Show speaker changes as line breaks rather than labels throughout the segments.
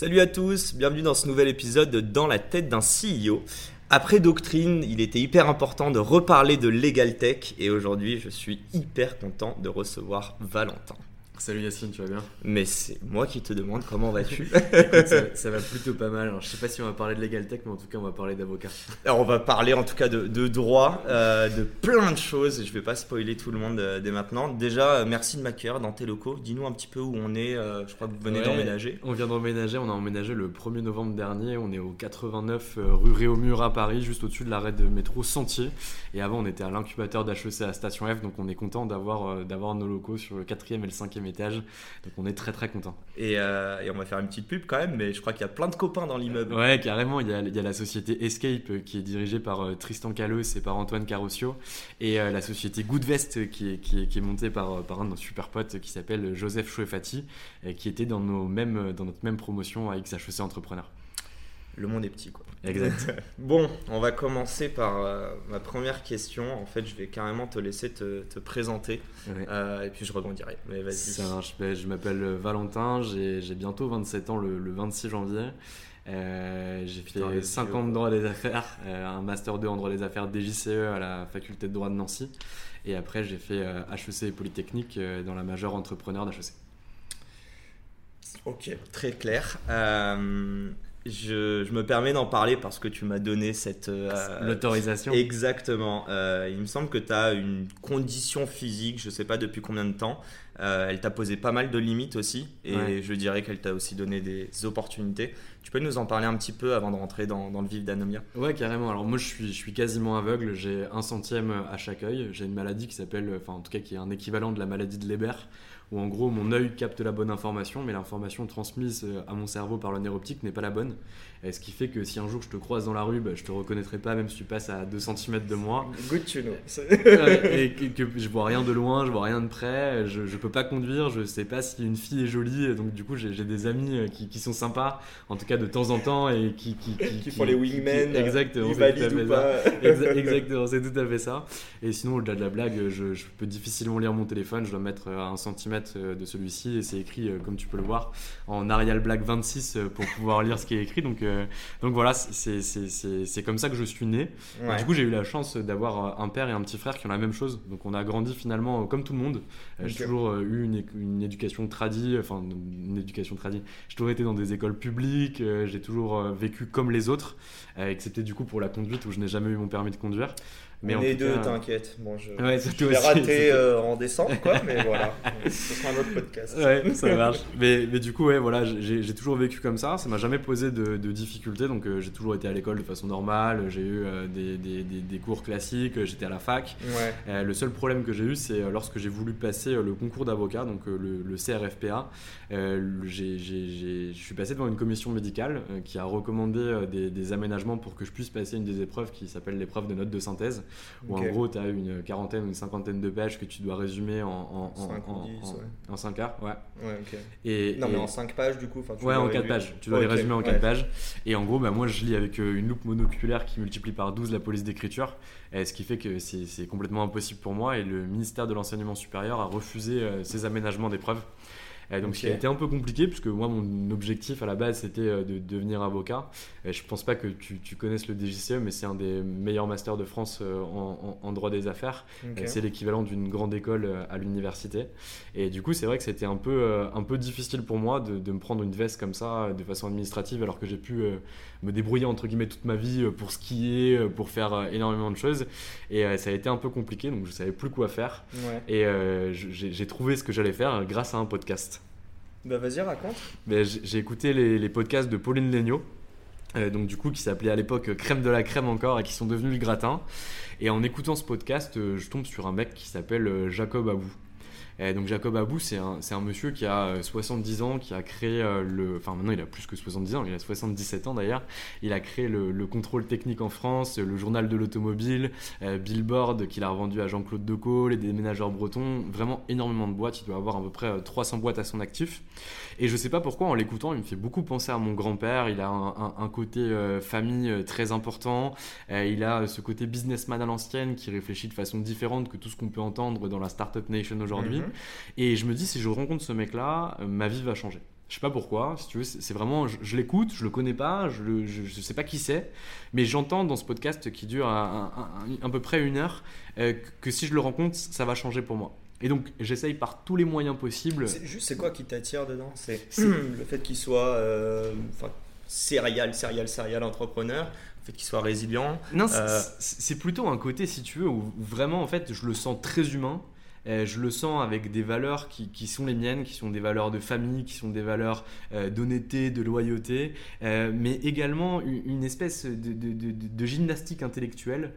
Salut à tous, bienvenue dans ce nouvel épisode de Dans la tête d'un CEO. Après Doctrine, il était hyper important de reparler de Legal Tech et aujourd'hui je suis hyper content de recevoir Valentin.
Salut Yacine, tu vas bien?
Mais c'est moi qui te demande comment vas-tu
ça, ça, va plutôt pas mal. Alors, je sais pas si on va parler de Legal Tech, mais en tout cas on va parler d'avocat.
Alors on va parler en tout cas de, de droit, euh, de plein de choses. Je vais pas spoiler tout le monde euh, dès maintenant. Déjà, euh, merci de m'accueillir dans tes locaux. Dis-nous un petit peu où on est. Euh, je crois que vous venez
Ouais,
d'emménager.
On vient d'emménager, on a emménagé le 1er novembre dernier. On est au 89 euh, rue Réaumur à Paris, juste au-dessus de l'arrêt de métro Sentier. Et avant, on était à l'incubateur d'HEC à Station F, donc on est content d'avoir d'avoir nos locaux sur le 4e et le 5e étage. Donc on est très très content.
Et, euh, et on va faire une petite pub quand même, mais je crois qu'il y a plein de copains dans l'immeuble.
Ouais, carrément. Il y, a, il y a la société Escape euh, qui est dirigée par euh, Tristan Callos et par Antoine Carosio. Et euh, la société Goodvest qui est, qui est, qui est montée par, par un de nos super potes qui s'appelle Joseph Chouefati, qui était dans, nos mêmes, dans notre même promotion à XHEC Entrepreneur.
Le monde est petit quoi.
Exact.
Bon, on va commencer par euh, ma première question. En fait, je vais carrément te laisser te, te présenter
Ouais.
euh, et puis je rebondirai. Mais vas-y.
Ça marche. Ben, je m'appelle Valentin, j'ai bientôt 27 ans le, le 26 janvier. Euh, j'ai fait
les
5
vieux,
ans de droit des affaires, euh, un master 2 en droit des affaires DJCE à la faculté de droit de Nancy. Et après, j'ai fait euh, HEC Polytechnique euh, dans la majeure entrepreneur d'HEC.
Ok, très clair. Je, je me permets d'en parler parce que tu m'as donné cette. euh,
L'autorisation.
Exactement. Euh, il me semble que tu as une condition physique, je sais pas depuis combien de temps. Euh, elle t'a posé pas mal de limites aussi, et
Ouais.
je dirais qu'elle t'a aussi donné des opportunités. Tu peux nous en parler un petit peu avant de rentrer dans, dans le vif d'Anomia?
Ouais, carrément. Alors moi, je suis, je suis quasiment aveugle. J'ai un centième à chaque œil. J'ai une maladie qui s'appelle, enfin en tout cas qui est un équivalent de la maladie de Leber, où en gros mon œil capte la bonne information, mais l'information transmise euh, à mon cerveau par le nerf optique n'est pas la bonne. Et ce qui fait que si un jour je te croise dans la rue, bah, je te reconnaîtrai pas, même si tu passes à 2 cm de moi.
Good to know.
Ouais, et que, que je vois rien de loin, je vois rien de près, je, je peux pas conduire, je sais pas si une fille est jolie, donc du coup j'ai des amis euh, qui, qui sont sympas, en tout cas de temps en temps, et qui, qui,
Qui font les wingmen,
exactement, c'est tout à fait ça. Exa- exactement, c'est tout à fait ça. Et sinon, au-delà de la blague, je, je peux difficilement lire mon téléphone, je dois mettre à un centimètre euh, de celui-ci, et c'est écrit, euh, comme tu peux le voir, en Arial Black 26 euh, pour pouvoir lire ce qui est écrit. Donc, euh, donc voilà, c'est- comme ça que je suis né.
Ouais.
Du coup, j'ai eu la chance d'avoir euh, un père et un petit frère qui ont la même chose. Donc, on a grandi finalement euh, comme tout le monde. J'ai toujours eu une, une éducation tradie, enfin une éducation tradie. J'ai toujours été dans des écoles publiques. j'ai toujours vécu comme les autres, excepté du coup pour la conduite où je n'ai jamais eu mon permis de conduire. Mais
On est deux,
cas-
t'inquiète. Bon, je,
Ouais,
je
c'est toi.
euh, en décembre, quoi, mais voilà. Ce sera un autre podcast.
Ouais, ça marche. mais, mais du coup, ouais, voilà, j'ai toujours vécu comme ça. Ça m'a jamais posé de, de difficultés. Donc, euh, j'ai toujours été à l'école de façon normale. J'ai eu euh, des, des- des- des cours classiques. J'étais à la fac.
Ouais.
Le seul problème que j'ai eu, c'est lorsque j'ai voulu passer le concours d'avocat, donc le, le CRFPA. je suis passé devant une commission médicale qui a recommandé des, des aménagements pour que je puisse passer une des épreuves qui s'appelle l'épreuve de notes de synthèse, où en gros, tu as une quarantaine ou une cinquantaine de pages que tu dois résumer en, en, en,
Cinq ou
en-
dix,
en-
ouais.
en cinq heures. Ouais. Et,
Non, mais
et-
en 5 pages, du coup. tu
Ouais, en 4
réduire.
pages. Tu dois les résumer en
ouais.
4 pages. Et en gros, bah, moi, je lis avec euh, une loupe monoculaire qui multiplie par 12 la police d'écriture. Ce qui fait que c'est c'est complètement impossible pour moi. Et le ministère de l'Enseignement supérieur a refusé euh, ces aménagements d'épreuves. Et donc, ce qui a été un peu compliqué, puisque moi, mon objectif à la base, c'était euh, de devenir avocat. Et je pense pas que tu, tu connaisses le DGCE, mais c'est un des meilleurs masters de France euh, en, en- en droit des affaires. Euh, C'est l'équivalent d'une grande école euh, à l'université. Et du coup, c'est vrai que c'était un peu, euh, un peu difficile pour moi de, de me prendre une veste comme ça euh, de façon administrative, alors que j'ai pu euh, me débrouiller entre guillemets toute ma vie euh, pour skier, euh, pour faire euh, énormément de choses. Et euh, ça a été un peu compliqué, donc je savais plus quoi faire.
Ouais.
Et euh, j'ai trouvé ce que j'allais faire grâce à un podcast.
Bah, vas-y, raconte.
Mais J'ai écouté les, les podcasts de Pauline Legnaud. euh, donc du coup qui s'appelait à l'époque Crème de la crème encore et qui sont devenus le gratin. Et en écoutant ce podcast, je tombe sur un mec qui s'appelle Jacob Abou. Donc Jacob Abou, c'est un, un, monsieur qui a 70 ans, qui a créé le... Enfin maintenant il a plus que 70 ans, il a 77 ans d'ailleurs. Il a créé le, le, contrôle technique en France, le journal de l'automobile, Billboard qu'il a revendu à Jean-Claude Decaux, les déménageurs bretons, vraiment énormément de boîtes. Il doit avoir à peu près 300 boîtes à son actif. Et je sais pas pourquoi en l'écoutant, il me fait beaucoup penser à mon grand-père. Il a un, côté famille très important. il a ce côté businessman à l'ancienne qui réfléchit de façon différente que tout ce qu'on peut entendre dans la Startup Nation aujourd'hui. Et je me dis, si je rencontre ce mec-là, euh, ma vie va changer. Je sais pas pourquoi, si tu veux, c'est vraiment, je, l'écoute, je le connais pas, je, ne je, sais pas qui c'est, mais j'entends dans ce podcast qui dure à, peu près une heure euh, que si je le rencontre, ça va changer pour moi. Et donc, j'essaye par tous les moyens possibles.
C'est juste, c'est quoi qui t'attire dedans? C'est le fait qu'il soit euh, serial, serial, serial entrepreneur, le fait qu'il soit résilient.
Non, euh, c'est plutôt un côté, si tu veux, où vraiment, en fait, je le sens très humain. Euh, je le sens avec des valeurs qui, qui, sont les miennes, qui sont des valeurs de famille, qui sont des valeurs euh, d'honnêteté, de loyauté, euh, mais également une, espèce de, de, de, gymnastique intellectuelle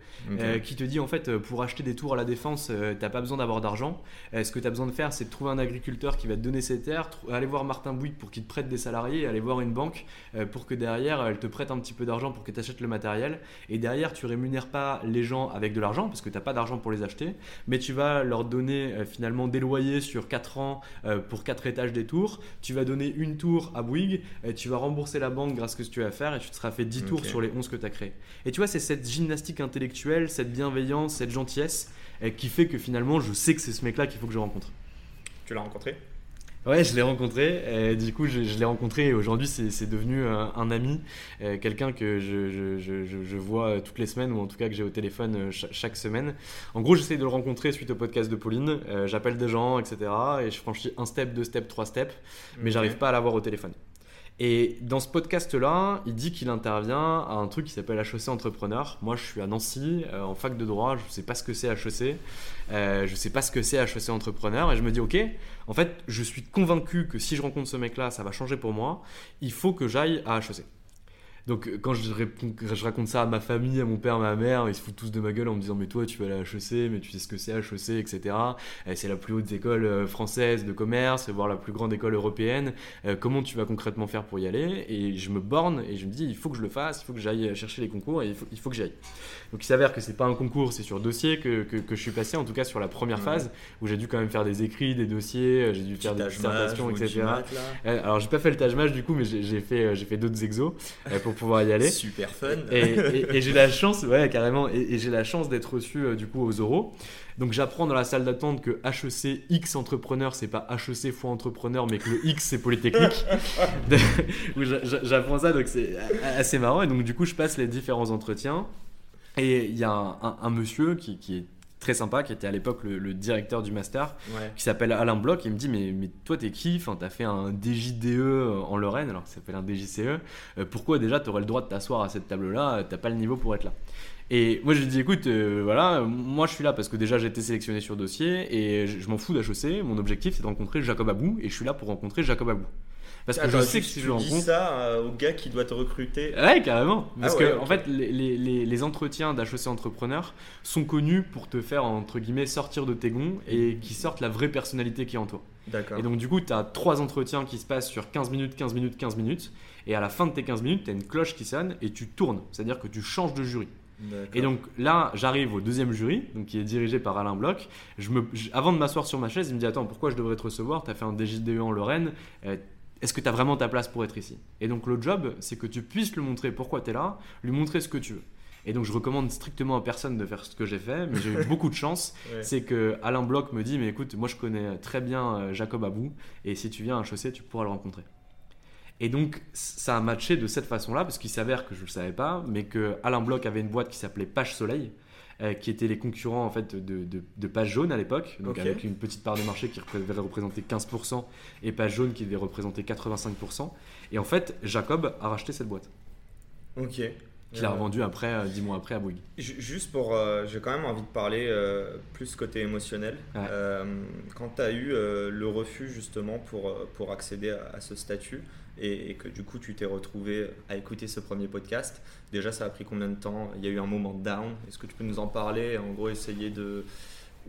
qui te dit en fait pour acheter des tours à la défense, t'as pas besoin d'avoir d'argent. ce que tu as besoin de faire, c'est de trouver un agriculteur qui va te donner ses terres, aller voir Martin Bouygues pour qu'il te prête des salariés, aller voir une banque pour que derrière elle te prête un petit peu d'argent pour que tu achètes le matériel. Et derrière, tu rémunères pas les gens avec de l'argent parce que tu n'as pas d'argent pour les acheter, mais tu vas leur donner euh, finalement des loyers sur 4 ans euh, pour 4 étages des tours. Tu vas donner une tour à Bouygues, et tu vas rembourser la banque grâce à ce que tu vas faire et tu te seras fait 10 tours sur les 11 que tu as créés. Et tu vois, c'est cette gymnastique intellectuelle, cette bienveillance, cette gentillesse euh, qui fait que finalement je sais que c'est ce mec-là qu'il faut que je rencontre.
Tu l'as rencontré?
Ouais, je l'ai rencontré. Et du coup, je, l'ai rencontré et aujourd'hui, c'est devenu un, ami, quelqu'un que je, je, je, vois toutes les semaines ou en tout cas que j'ai au téléphone euh, chaque, semaine. En gros, j'essaie de le rencontrer suite au podcast de Pauline. Euh, j'appelle des gens, etc. Et je franchis un step, deux steps, trois steps, mais j'arrive pas à l'avoir au téléphone. Et dans ce podcast-là, il dit qu'il intervient à un truc qui s'appelle HEC Entrepreneur. Moi, je suis à Nancy, euh, en fac de droit, je ne sais pas ce que c'est HEC, euh, je ne sais pas ce que c'est HEC Entrepreneur, et je me dis, ok, en fait, je suis convaincu que si je rencontre ce mec-là, ça va changer pour moi, il faut que j'aille à HEC. Donc euh, quand je, je, raconte ça à ma famille, à mon père, à ma mère, ils se foutent tous de ma gueule en me disant mais toi tu vas à la HEC, mais tu sais ce que c'est HEC, etc. c'est la plus haute école euh, française de commerce, voire la plus grande école européenne. Euh, comment tu vas concrètement faire pour y aller? Et je me borne et je me dis il faut que je le fasse, il faut que j'aille chercher les concours et il faut, il faut que j'aille. Donc il s'avère que c'est pas un concours, c'est sur dossier que, que, je suis passé, en tout cas sur la première phase où j'ai dû quand même faire des écrits, des dossiers, j'ai dû faire des dissertations, etc. alors j'ai pas fait le Taj du coup, mais j'ai fait, fait d'autres exos pour pouvoir y aller.
Super fun.
Et, j'ai la chance, ouais, carrément, et, j'ai la chance d'être reçu euh, du coup aux euros. Donc j'apprends dans la salle d'attente que HEC X entrepreneur, c'est pas HEC fois entrepreneur, mais que le X c'est polytechnique. j'apprends ça, donc c'est assez marrant. Et donc du coup, je passe les différents entretiens. Et il y a un, monsieur qui, qui, est très sympa, qui était à l'époque le, directeur du master, qui s'appelle Alain Bloch. Il me dit Mais, mais toi, t'es qui? Enfin, T'as fait un DJDE en Lorraine, alors que ça s'appelle un DJCE. Euh, pourquoi déjà t'aurais le droit de t'asseoir à cette table-là? T'as pas le niveau pour être là. Et moi, je lui dis Écoute, euh, voilà, moi je suis là parce que déjà j'ai été sélectionné sur dossier et je, m'en fous d'HEC. Mon objectif, c'est de rencontrer Jacob Abou et je suis là pour rencontrer Jacob Abou.
Parce que je sais que si je dis ça euh, au gars qui doit te recruter.
Ouais, carrément. Parce ah que, en fait, les, les, les entretiens d'HEC Entrepreneur sont connus pour te faire, entre guillemets, sortir de tes gonds et qui sortent la vraie personnalité qui est en toi. D'accord. Et donc, du coup, tu as trois entretiens qui se passent sur 15 minutes, 15 minutes, 15 minutes. Et à la fin de tes 15 minutes, tu as une cloche qui sonne et tu tournes. C'est-à-dire que tu changes de jury. Et donc là, j'arrive au deuxième jury, donc qui est dirigé par Alain Bloch. Je me, avant de m'asseoir sur ma chaise, il me dit Attends, pourquoi je devrais te recevoir? Tu as fait un DJDE en Lorraine, euh, est-ce que tu as vraiment ta place pour être ici? Et donc le job, c'est que tu puisses lui montrer pourquoi tu es là, lui montrer ce que tu veux. Et donc je recommande strictement à personne de faire ce que j'ai fait, mais j'ai eu beaucoup de chance. C'est que Alain Bloch me dit, mais écoute, moi je connais très bien euh, Jacob Abou, et si tu viens à HEC, tu pourras le rencontrer. Et donc ça a matché de cette façon-là, parce qu'il s'avère que je ne le savais pas, mais que Alain Bloch avait une boîte qui s'appelait Page Soleil, euh, qui étaient les concurrents en fait de, de, Page Jaune à l'époque, donc avec une petite part de marché qui devait représenter 15% et Page Jaune qui devait représenter 85%. Et en fait, Jacob a racheté cette boîte.
Ok.
Qu'il a euh, revendu après, euh, dix mois après à Bouygues.
Juste pour. J'ai quand même envie de parler plus côté émotionnel. quand tu as eu le refus justement pour, pour accéder à ce statut, et, que du coup tu t'es retrouvé à écouter ce premier podcast. Déjà, ça a pris combien de temps? Il y a eu un moment down. Est-ce que tu peux nous en parler? En gros, essayer de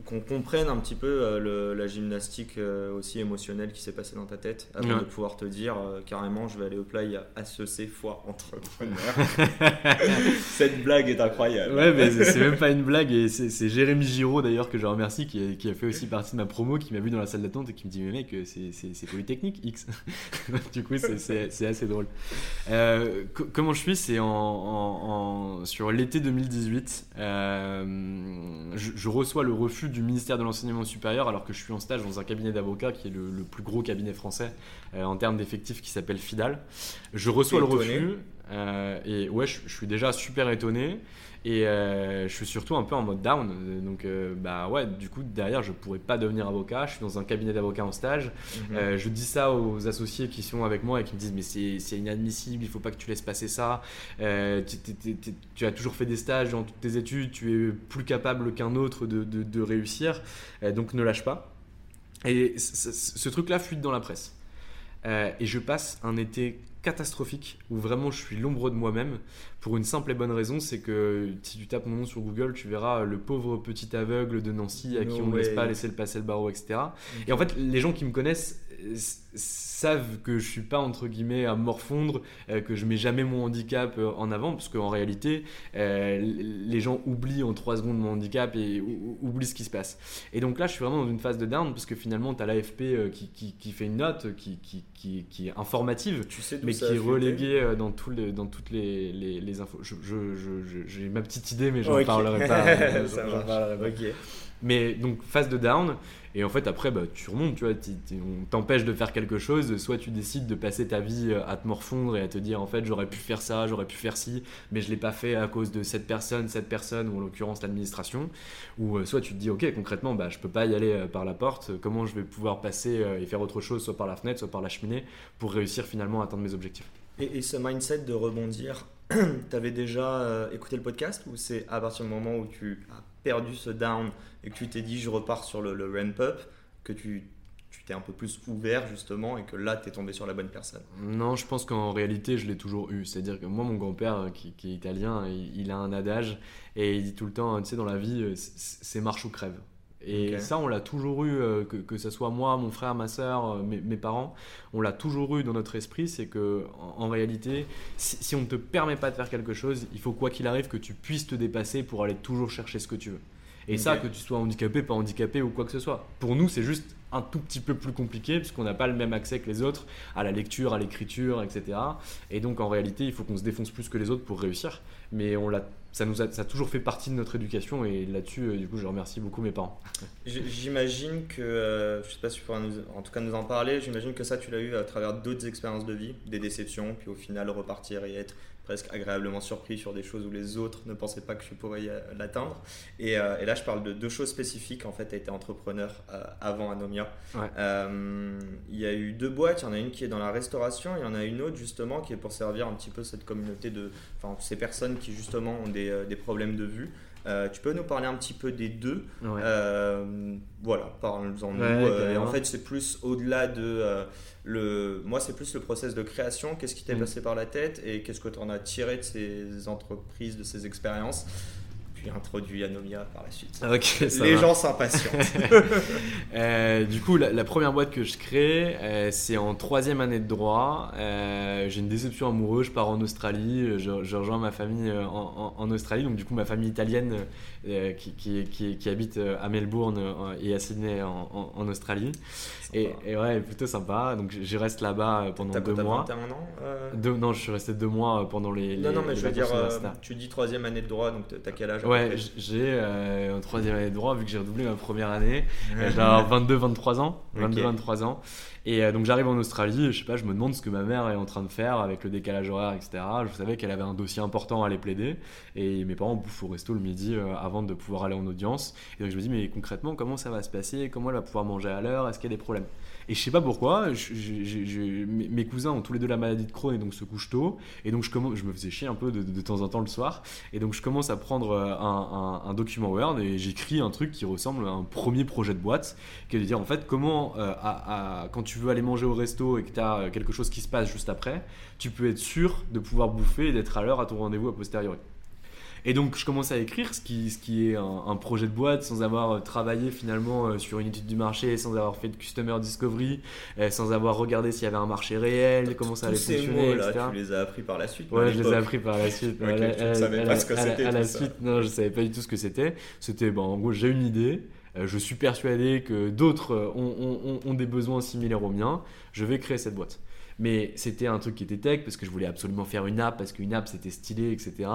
qu'on comprenne un petit peu euh, la gymnastique euh, aussi émotionnelle qui s'est passée dans ta tête avant de pouvoir te dire euh, carrément je vais aller au play à ACC fois entrepreneur. Cette blague est incroyable.
Ouais, mais c'est même pas une blague et c'est Jérémy Giraud d'ailleurs que je remercie qui a, fait aussi partie de ma promo qui m'a vu dans la salle d'attente et qui me dit mais mec c'est Polytechnique X. du coup c'est assez drôle. comment je suis? C'est en, sur l'été 2018 je, je reçois le refus du ministère de l'Enseignement supérieur alors que je suis en stage dans un cabinet d'avocats qui est le, plus gros cabinet français euh, en termes d'effectifs qui s'appelle Fidal. Je reçois le refus euh, et ouais, je, suis déjà super étonné. Et euh, je suis surtout un peu en mode down. Donc, euh, bah ouais, du coup, derrière, je pourrais pas devenir avocat. Je suis dans un cabinet d'avocats en stage. Mhm. Euh, je dis ça aux associés qui sont avec moi et qui me disent Mais c'est inadmissible, il faut pas que tu laisses passer ça. Tu, as toujours fait des stages dans toutes tes études, tu es plus capable qu'un autre de, de, réussir. donc, ne lâche pas. Et ce truc-là fuite dans la presse. et je passe un été catastrophique où vraiment je suis l'ombre de moi-même pour une simple et bonne raison c'est que si tu tapes mon nom sur Google tu verras le pauvre petit aveugle de Nancy à qui on ne laisse pas laisser le passer le barreau etc et en fait les gens qui me connaissent savent que je suis pas entre guillemets à morfondre, euh, que je mets jamais mon handicap euh, en avant, parce qu'en réalité, euh, les gens oublient en 3 secondes mon handicap et oublient ce qui se passe. Et donc là, je suis vraiment dans une phase de down, parce que finalement, tu as l'AFP qui, qui, qui, fait une note qui, qui, qui est informative,
tu sais
mais qui est reléguée dans, tout le, dans toutes les, les, les infos. J'ai je, je, ma petite idée, mais j'en parlerai pas. parlerai pas. Mais donc, phase de down. Et en fait, après, bah, tu remontes, tu vois, on t'empêche de faire quelque chose. Soit tu décides de passer ta vie euh, à te morfondre et à te dire, en fait, j'aurais pu faire ça, j'aurais pu faire ci, mais je l'ai pas fait à cause de cette personne, cette personne, ou en l'occurrence l'administration. Ou euh, soit tu te dis, ok, concrètement, bah, je peux pas y aller euh, par la porte. Comment je vais pouvoir passer et faire autre chose, soit par la fenêtre, soit par la cheminée, pour réussir finalement à atteindre mes objectifs.
Et, ce mindset de rebondir, tu avais déjà écouté le podcast ou c'est à partir du moment où tu as perdu ce down et que tu t'es dit je repars sur le, ramp-up, que tu t'es un peu plus ouvert justement et que là tu es tombé sur la bonne personne
Non, je pense qu'en réalité je l'ai toujours eu. C'est-à-dire que moi, mon grand-père qui, est italien, il, a un adage et il dit tout le temps, tu sais, dans la vie, c'est marche ou crève. Et ça, on l'a toujours eu, euh, que, que ce soit moi, mon frère, ma soeur, mes, parents, on l'a toujours eu dans notre esprit, c'est que en, réalité, si, si, on ne te permet pas de faire quelque chose, il faut quoi qu'il arrive que tu puisses te dépasser pour aller toujours chercher ce que tu veux. Et ça, que tu sois handicapé, pas handicapé ou quoi que ce soit. Pour nous, c'est juste un tout petit peu plus compliqué puisqu'on n'a pas le même accès que les autres à la lecture, à l'écriture, etc. Et donc en réalité, il faut qu'on se défonce plus que les autres pour réussir. Mais on l'a, ça nous a, ça a toujours fait partie de notre éducation et là-dessus, euh, du coup, je remercie beaucoup mes parents.
J'imagine que, euh, je sais pas si tu pourras en tout cas nous en parler, j'imagine que ça, tu l'as eu à travers d'autres expériences de vie, des déceptions, puis au final repartir et être presque agréablement surpris sur des choses où les autres ne pensaient pas que je pourrais l'atteindre. Et, euh, et, là, je parle de deux choses spécifiques. En fait, tu été entrepreneur euh, avant Anomia. Euh, il y a eu deux boîtes. Il y en a une qui est dans la restauration. Il y en a une autre, justement, qui est pour servir un petit peu cette communauté de. Enfin, ces personnes qui, justement, ont des, des problèmes de vue. Tu peux nous parler un petit peu des deux Voilà, parle-en nous. en fait, c'est plus au-delà de le, moi, c'est plus le process de création. Qu'est-ce qui t'est mm. passé par la tête et qu'est-ce que tu en as tiré de ces entreprises, de ces expériences? Puis introduit Anomia par la suite. Les gens s'impatientent.
euh, du coup, la, première boîte que je crée, euh, c'est en troisième année de droit. Euh, j'ai une déception amoureuse, je pars en Australie, je, rejoins ma famille euh, en, Australie. Donc, du coup, ma famille italienne qui, qui, qui, habite à Melbourne et à Sydney en, Australie. Et, ouais, plutôt sympa. Donc j'y reste là-bas euh, pendant deux mois.
T'as un an euh?
Non, je suis resté deux mois euh, pendant les.
Non, non, mais je veux dire, tu dis troisième année de droit, donc t'as quel âge?
Ouais, j'ai euh, troisième année de droit, vu que j'ai redoublé ma première année. j'ai 22-23 ans. 22-23 ans. Et donc j'arrive en Australie, je sais pas, je me demande ce que ma mère est en train de faire avec le décalage horaire, etc. Je savais qu'elle avait un dossier important à aller plaider. Et mes parents bouffent au resto le midi avant de pouvoir aller en audience. Et donc je me dis, mais concrètement, comment ça va se passer? Comment elle va pouvoir manger à l'heure? Est-ce qu'il y a des problèmes? Et je sais pas pourquoi, mes cousins ont tous les deux la maladie de Crohn et donc se couchent tôt. Et donc je, me faisais chier un peu de, temps en temps le soir. Et donc je commence à prendre euh, un, document Word et j'écris un truc qui ressemble à un premier projet de boîte, qui est de dire en fait comment, euh, quand tu veux aller manger au resto et que tu as euh, quelque chose qui se passe juste après, tu peux être sûr de pouvoir bouffer et d'être à l'heure à ton rendez-vous a posteriori. Et donc je commence à écrire ce qui, ce qui est un, projet de boîte sans avoir euh, travaillé finalement euh, sur une étude du marché, sans avoir fait de customer discovery, euh, sans avoir regardé s'il y avait un marché réel, comment ça allait fonctionner,
mots, là, Tu les as appris par la suite
Ouais, je les ai appris par la suite.
okay, je ne savais pas ce que c'était.
À, la suite, non, je savais pas du tout ce que c'était. C'était, bon, en gros, j'ai une idée. je suis persuadé que d'autres ont, ont, ont, des besoins similaires aux miens. Je vais créer cette boîte. Mais c'était un truc qui était tech parce que je voulais absolument faire une app, parce qu'une app c'était stylé, etc.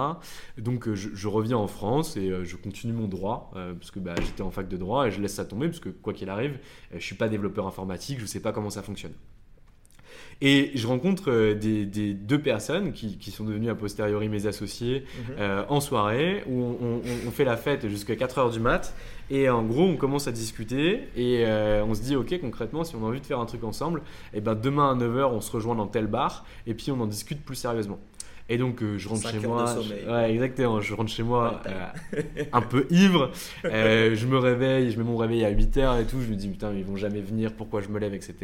Donc euh, je, reviens en France et euh, je continue mon droit euh, parce que bah, j'étais en fac de droit et je laisse ça tomber parce que quoi qu'il arrive, je suis pas développeur informatique, je sais pas comment ça fonctionne. Et je rencontre des, deux personnes qui, sont devenues a posteriori mes associés mhm. en soirée où on, on, fait la fête jusqu'à 4h du mat et en gros, on commence à discuter et euh, on se dit, ok, concrètement, si on a envie de faire un truc ensemble, et eh ben demain à 9h, on se rejoint dans tel bar et puis on en discute plus sérieusement. Et donc euh, je rentre chez moi. ouais, exactement. Je rentre chez moi euh, un peu ivre. je me réveille, je mets mon réveil à 8h et tout. Je me dis putain, ils vont jamais venir. Pourquoi je me lève, etc.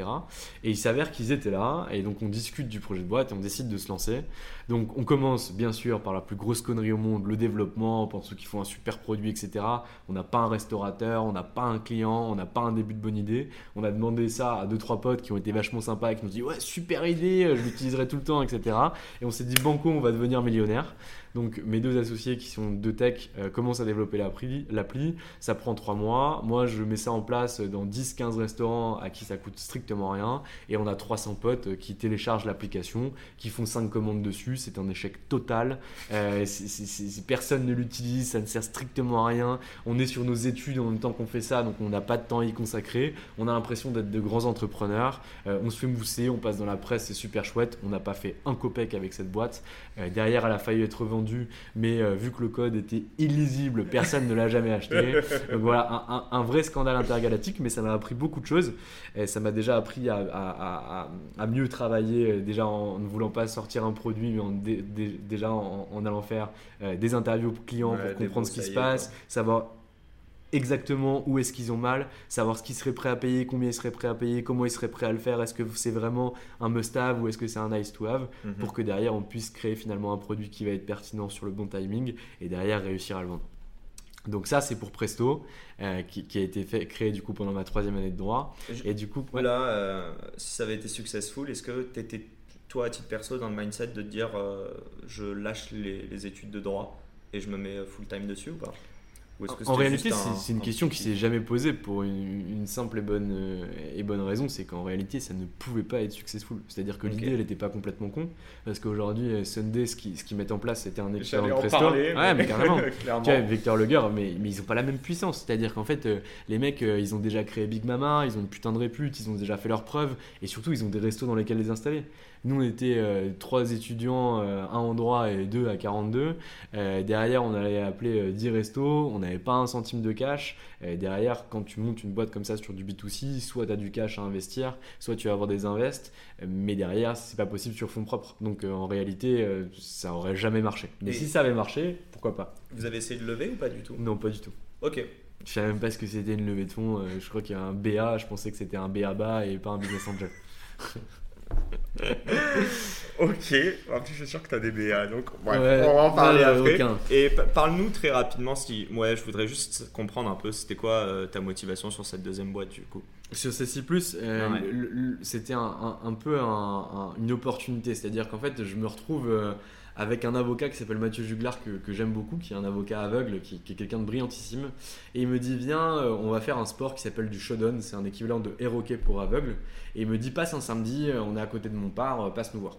Et il s'avère qu'ils étaient là. Et donc on discute du projet de boîte et on décide de se lancer. Donc on commence bien sûr par la plus grosse connerie au monde, le développement, on pense qu'ils font un super produit, etc. On n'a pas un restaurateur, on n'a pas un client, on n'a pas un début de bonne idée. On a demandé ça à deux trois potes qui ont été vachement sympas et qui nous dit ouais super idée, je l'utiliserai tout le temps, etc. Et on s'est dit banco, on va devenir millionnaire. Donc mes deux associés qui sont de tech euh, commencent à développer l'appli. Ça prend trois mois. Moi, je mets ça en place dans 10-15 restaurants à qui ça coûte strictement rien. Et on a 300 potes qui téléchargent l'application, qui font 5 commandes dessus. C'est un échec total. Euh, personne ne l'utilise, ça ne sert strictement à rien. On est sur nos études en même temps qu'on fait ça, donc on n'a pas de temps à y consacrer. On a l'impression d'être de grands entrepreneurs. Euh, on se fait mousser, on passe dans la presse, c'est super chouette. On n'a pas fait un copec avec cette boîte. derrière, elle a failli être vendue mais euh, vu que le code était illisible, personne ne l'a jamais acheté. Donc voilà, un, vrai scandale intergalactique, mais ça m'a appris beaucoup de choses. Et ça m'a déjà appris à, mieux travailler, euh, déjà en ne voulant pas sortir un produit, mais en déjà en, allant faire euh, des interviews clients pour comprendre ce qui se passe, savoir exactement où est-ce qu'ils ont mal, savoir ce qu'ils seraient prêts à payer, combien ils seraient prêts à payer, comment ils seraient prêts à le faire, est-ce que c'est vraiment un must-have ou est-ce que c'est un nice to have, mhm. pour que derrière on puisse créer finalement un produit qui va être pertinent sur le bon timing et derrière réussir à le vendre. Donc ça c'est pour Presto, euh, qui, a été fait, créé du coup pendant ma troisième année de droit.
Et, du coup, voilà, euh, si ça avait été successful, est-ce que tu étais toi à titre perso dans le mindset de dire euh, je lâche les, les études de droit et je me mets full time dessus ou pas?
En réalité, c'est une question qui s'est jamais posée pour une, simple et bonne, euh, et bonne raison, c'est qu'en réalité, ça ne pouvait pas être successful. C'est-à-dire que l'idée, elle n'était pas complètement con, parce qu'aujourd'hui, euh, Sunday, ce qu'ils ce mettent en place, c'était un excellent
presto.
Ouais, mais carrément. tu vois, Victor Leger, mais, mais ils n'ont pas la même puissance. C'est-à-dire qu'en fait, euh, les mecs, ils ont déjà créé Big Mama, ils ont une putain de répute, ils ont déjà fait leurs preuves, et surtout, ils ont des restos dans lesquels les installer. Nous, on était euh, trois étudiants, euh, un en droit et deux à 42. Euh, derrière, on allait appeler 10 restos, on n'avait pas un centime de cash. derrière, quand tu montes une boîte comme ça sur du B2C, soit tu as du cash à investir, soit tu vas avoir des invests, mais derrière, c'est pas possible sur fonds propres. Donc en réalité, ça aurait jamais marché. Mais si ça avait marché, pourquoi pas?
Vous avez essayé de lever ou pas du tout?
Non, pas du tout.
Ok.
Je savais même pas ce que c'était une levée de fonds. je crois qu'il y a un BA, je pensais que c'était un BA bas et pas un business angel.
ok, en plus je suis sûr que tu as des BA, donc on va en parler après. Et parle-nous très rapidement, si, ouais, je voudrais juste comprendre un peu, c'était quoi euh, ta motivation sur cette deuxième boîte du coup?
Sur CC+, euh, c'était un, peu une opportunité, c'est-à-dire qu'en fait je me retrouve... Euh, avec un avocat qui s'appelle Mathieu Juglar que, j'aime beaucoup, qui est un avocat aveugle, qui, est quelqu'un de brillantissime. Et il me dit Viens, euh, on va faire un sport qui s'appelle du Shodan, c'est un équivalent de hockey pour aveugle. Et il me dit Passe un samedi, euh, on est à côté de mon part, passe nous voir.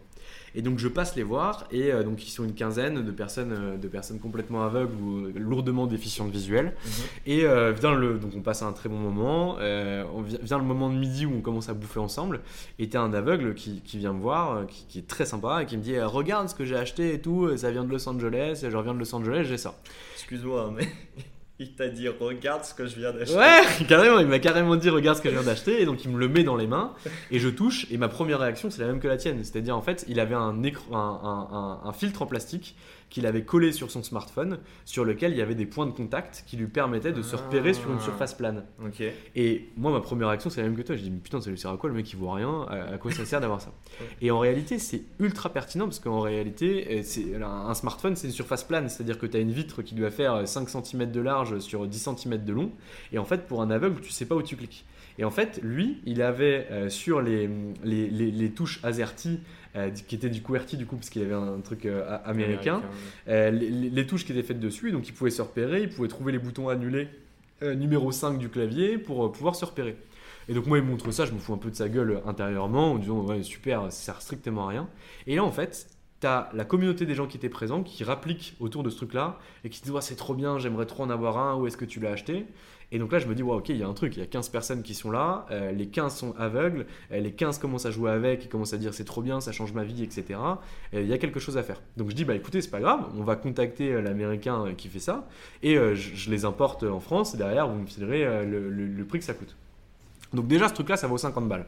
Et donc je passe les voir et euh, donc ils sont une quinzaine de personnes, euh, de personnes complètement aveugles ou lourdement déficientes visuelles. Mhm. Et euh, vient le, donc on passe un très bon moment. on vient, le moment de midi où on commence à bouffer ensemble. Et t'as un aveugle qui, qui, vient me voir, qui, est très sympa et qui me dit regarde ce que j'ai acheté et tout. Ça vient de Los Angeles. Et je reviens de Los Angeles, j'ai ça.
Excuse-moi, mais Il t'a dit regarde ce que je viens d'acheter.
Ouais, carrément, il m'a carrément dit regarde ce que je viens d'acheter et donc il me le met dans les mains et je touche et ma première réaction c'est la même que la tienne, c'est-à-dire en fait il avait un, écran, un, un, un, filtre en plastique qu'il avait collé sur son smartphone sur lequel il y avait des points de contact qui lui permettaient de se repérer sur une surface plane. Et moi ma première réaction c'est la même que toi, je dis mais putain ça lui sert à quoi le mec il voit rien, à quoi ça sert d'avoir ça? Et en réalité c'est ultra pertinent parce qu'en réalité euh, c'est un smartphone c'est une surface plane, c'est-à-dire que tu as une vitre qui doit faire 5 cm de large sur 10 cm de long. Et en fait, pour un aveugle, tu sais pas où tu cliques. Et en fait, lui, il avait euh, sur les, les, les, les touches AZERTY, euh, qui étaient du QWERTY du coup, parce qu'il avait un truc euh, américain, euh, les, les, touches qui étaient faites dessus, donc il pouvait se repérer, il pouvait trouver les boutons annulés numéro 5 du clavier pour pouvoir se repérer. Et donc moi il me montre ça, je me fous un peu de sa gueule intérieurement en disant ouais super, ça sert strictement à rien. Et là en fait, tu as la communauté des gens qui étaient présents qui rappliquent autour de ce truc-là et qui disent ouais, c'est trop bien, j'aimerais trop en avoir un, où est-ce que tu l'as acheté? Et donc là, je me dis ouais, ok, il y a un truc, il y a 15 personnes qui sont là, euh, les 15 sont aveugles, euh, les 15 commencent à jouer avec, ils commencent à dire c'est trop bien, ça change ma vie, etc. Il y a quelque chose à faire. Donc je dis bah écoutez, c'est pas grave, on va contacter euh, l'américain qui fait ça et euh, je, les importe en France et derrière vous me filerez le, prix que ça coûte. Donc déjà ce truc-là, ça vaut 50 balles.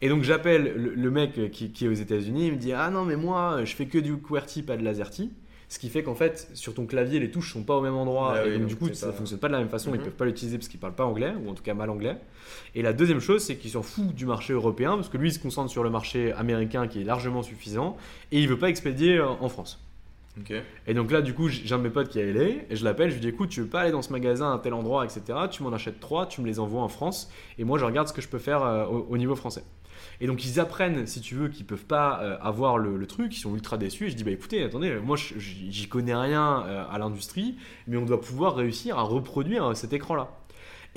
Et donc j'appelle le, mec qui, qui, est aux États-Unis, il me dit Ah non, mais moi je fais que du QWERTY, pas de LaserTy. Ce qui fait qu'en fait, sur ton clavier, les touches sont pas au même endroit. Ah et oui, donc, du coup, ça pas... fonctionne pas de la même façon. Mm -hmm. Ils peuvent pas l'utiliser parce qu'ils parlent pas anglais, ou en tout cas mal anglais. Et la deuxième chose, c'est qu'il s'en fout du marché européen, parce que lui, il se concentre sur le marché américain qui est largement suffisant, et il veut pas expédier en France.
Okay.
Et donc là, du coup, j'ai un de mes potes qui est allé, et je l'appelle, je lui dis écoute, tu veux pas aller dans ce magasin à tel endroit, etc. Tu m'en achètes trois, tu me les envoies en France, et moi je regarde ce que je peux faire euh, au, au, niveau français. Et donc ils apprennent, si tu veux, qu'ils peuvent pas euh, avoir le, truc, ils sont ultra déçus. Et je dis bah écoutez, attendez, moi j'y connais rien euh, à l'industrie, mais on doit pouvoir réussir à reproduire cet écran-là.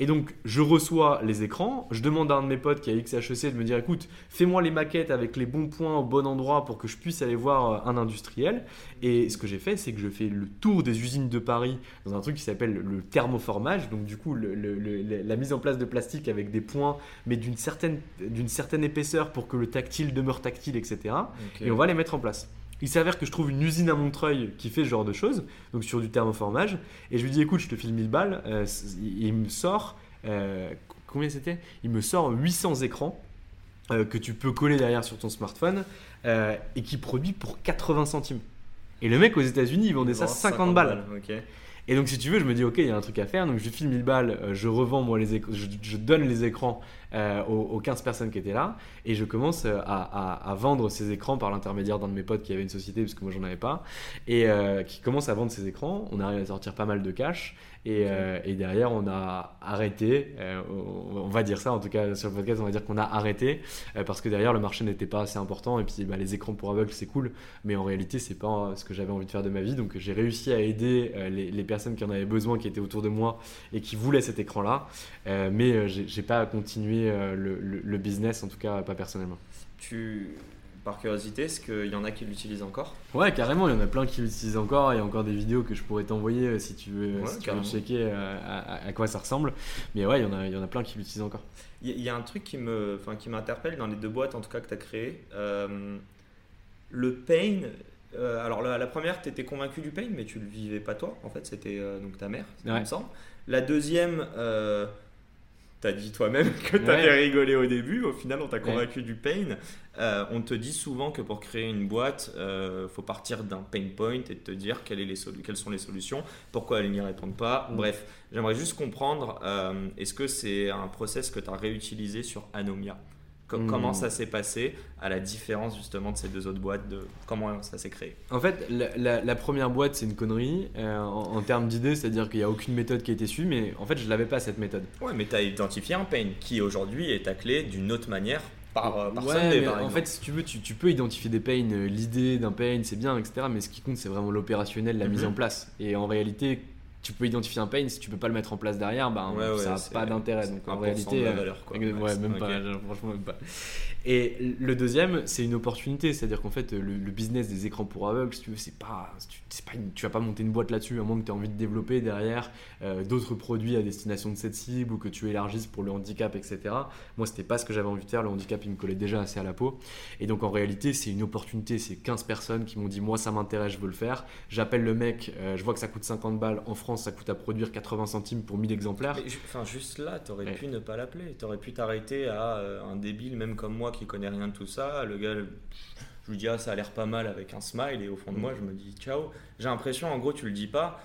Et donc, je reçois les écrans, je demande à un de mes potes qui a XHEC de me dire écoute, fais-moi les maquettes avec les bons points au bon endroit pour que je puisse aller voir un industriel. Et ce que j'ai fait, c'est que je fais le tour des usines de Paris dans un truc qui s'appelle le thermoformage. Donc, du coup, le, le, le, la mise en place de plastique avec des points, mais d'une certaine, certaine épaisseur pour que le tactile demeure tactile, etc. Okay. Et on va les mettre en place. Il s'avère que je trouve une usine à Montreuil qui fait ce genre de choses, donc sur du thermoformage, et je lui dis écoute, je te file 1000 balles, euh, il me sort, euh, combien c'était? Il me sort 800 écrans euh, que tu peux coller derrière sur ton smartphone et qui produit pour 80 centimes. Et le mec aux États-Unis, il vendait ça 50, 50 balles.
balles. Okay.
Et donc, si tu veux, je me dis, ok, il y a un truc à faire. Donc, je file 1000 balles, je revends, moi, les écrans, je, je, donne les écrans euh, aux, aux, 15 personnes qui étaient là. Et je commence à, à, à vendre ces écrans par l'intermédiaire d'un de mes potes qui avait une société, parce que moi, j'en avais pas. Et euh, qui commence à vendre ces écrans. On arrive à sortir pas mal de cash. Et, euh, et, derrière, on a arrêté, euh, on va dire ça, en tout cas sur le podcast, on va dire qu'on a arrêté euh, parce que derrière, le marché n'était pas assez important. Et puis, bah, les écrans pour aveugles, c'est cool, mais en réalité, c'est pas ce que j'avais envie de faire de ma vie. Donc, j'ai réussi à aider les, les, personnes qui en avaient besoin, qui étaient autour de moi et qui voulaient cet écran-là. mais j'ai pas continué le, le, le, business, en tout cas, pas personnellement.
Tu par curiosité, est-ce qu'il y en a qui l'utilisent encore?
Ouais, carrément, il y en a plein qui l'utilisent encore. Il y a encore des vidéos que je pourrais t'envoyer euh, si tu veux, ouais, si tu veux checker euh, à, à, quoi ça ressemble. Mais ouais, il y en a, il y en a plein qui l'utilisent encore.
Il y a un truc qui me, enfin, qui m'interpelle dans les deux boîtes en tout cas que tu as créées. Euh, le pain. Euh, alors la, la première, tu étais convaincu du pain, mais tu le vivais pas toi. En fait, c'était euh, donc ta mère, ouais. il me semble. La deuxième as dit toi-même que tu avais ouais. rigolé au début. Au final, on t'a convaincu ouais. du pain. Euh, on te dit souvent que pour créer une boîte, euh, faut partir d'un pain point et te dire quelles, les quelles, sont les solutions, pourquoi elles n'y répondent pas. Mmh. Bref, j'aimerais juste comprendre, euh, est-ce que c'est un process que tu as réutilisé sur Anomia? Mmh. Comment ça s'est passé à la différence justement de ces deux autres boîtes de comment ça s'est créé
En fait, la, la, la première boîte c'est une connerie euh, en, en, termes d'idée, c'est-à-dire qu'il n'y a aucune méthode qui a été suivie, mais en fait je l'avais pas cette méthode.
Ouais, mais tu as identifié un pain qui aujourd'hui est taclé d'une autre manière par, euh, par
ouais,
Sunday,
mais
par
en fait, si tu veux, tu, tu peux identifier des pains, euh, l'idée d'un pain, c'est bien, etc. Mais ce qui compte, c'est vraiment l'opérationnel, la
Mhm.
mise en place. Et en réalité, tu peux identifier un pain, si tu peux pas le mettre en place derrière, ben,
Ouais, ouais,
ça n'a pas d'intérêt. Donc en
1%
réalité,
de la
euh,
valeur, quoi.
ouais, même pas, franchement même pas. Et le deuxième, c'est une opportunité, c'est-à-dire qu'en fait, le, le business des écrans pour aveugles, si tu veux, c'est pas, c'est pas une- tu vas pas monter une boîte là-dessus, à moins que tu aies envie de développer derrière euh, d'autres produits à destination de cette cible ou que tu élargisses pour le handicap, etc. Moi, c'était pas ce que j'avais envie de faire. Le handicap, il me collait déjà assez à la peau. Et donc, en réalité, c'est une opportunité. C'est 15 personnes qui m'ont dit, moi, ça m'intéresse, je veux le faire. J'appelle le mec, euh, je vois que ça coûte 50 balles en France ça coûte à produire 80 centimes pour 1000 exemplaires.
enfin, juste là, tu aurais pu ne pas l'appeler. Tu aurais pu t'arrêter à euh, un débile, même comme moi qui connaît rien de tout ça. Le gars, je lui dis, ah, ça a l'air pas mal avec un smile, et au fond de moi, je me dis, ciao. J'ai l'impression, en gros, tu le dis pas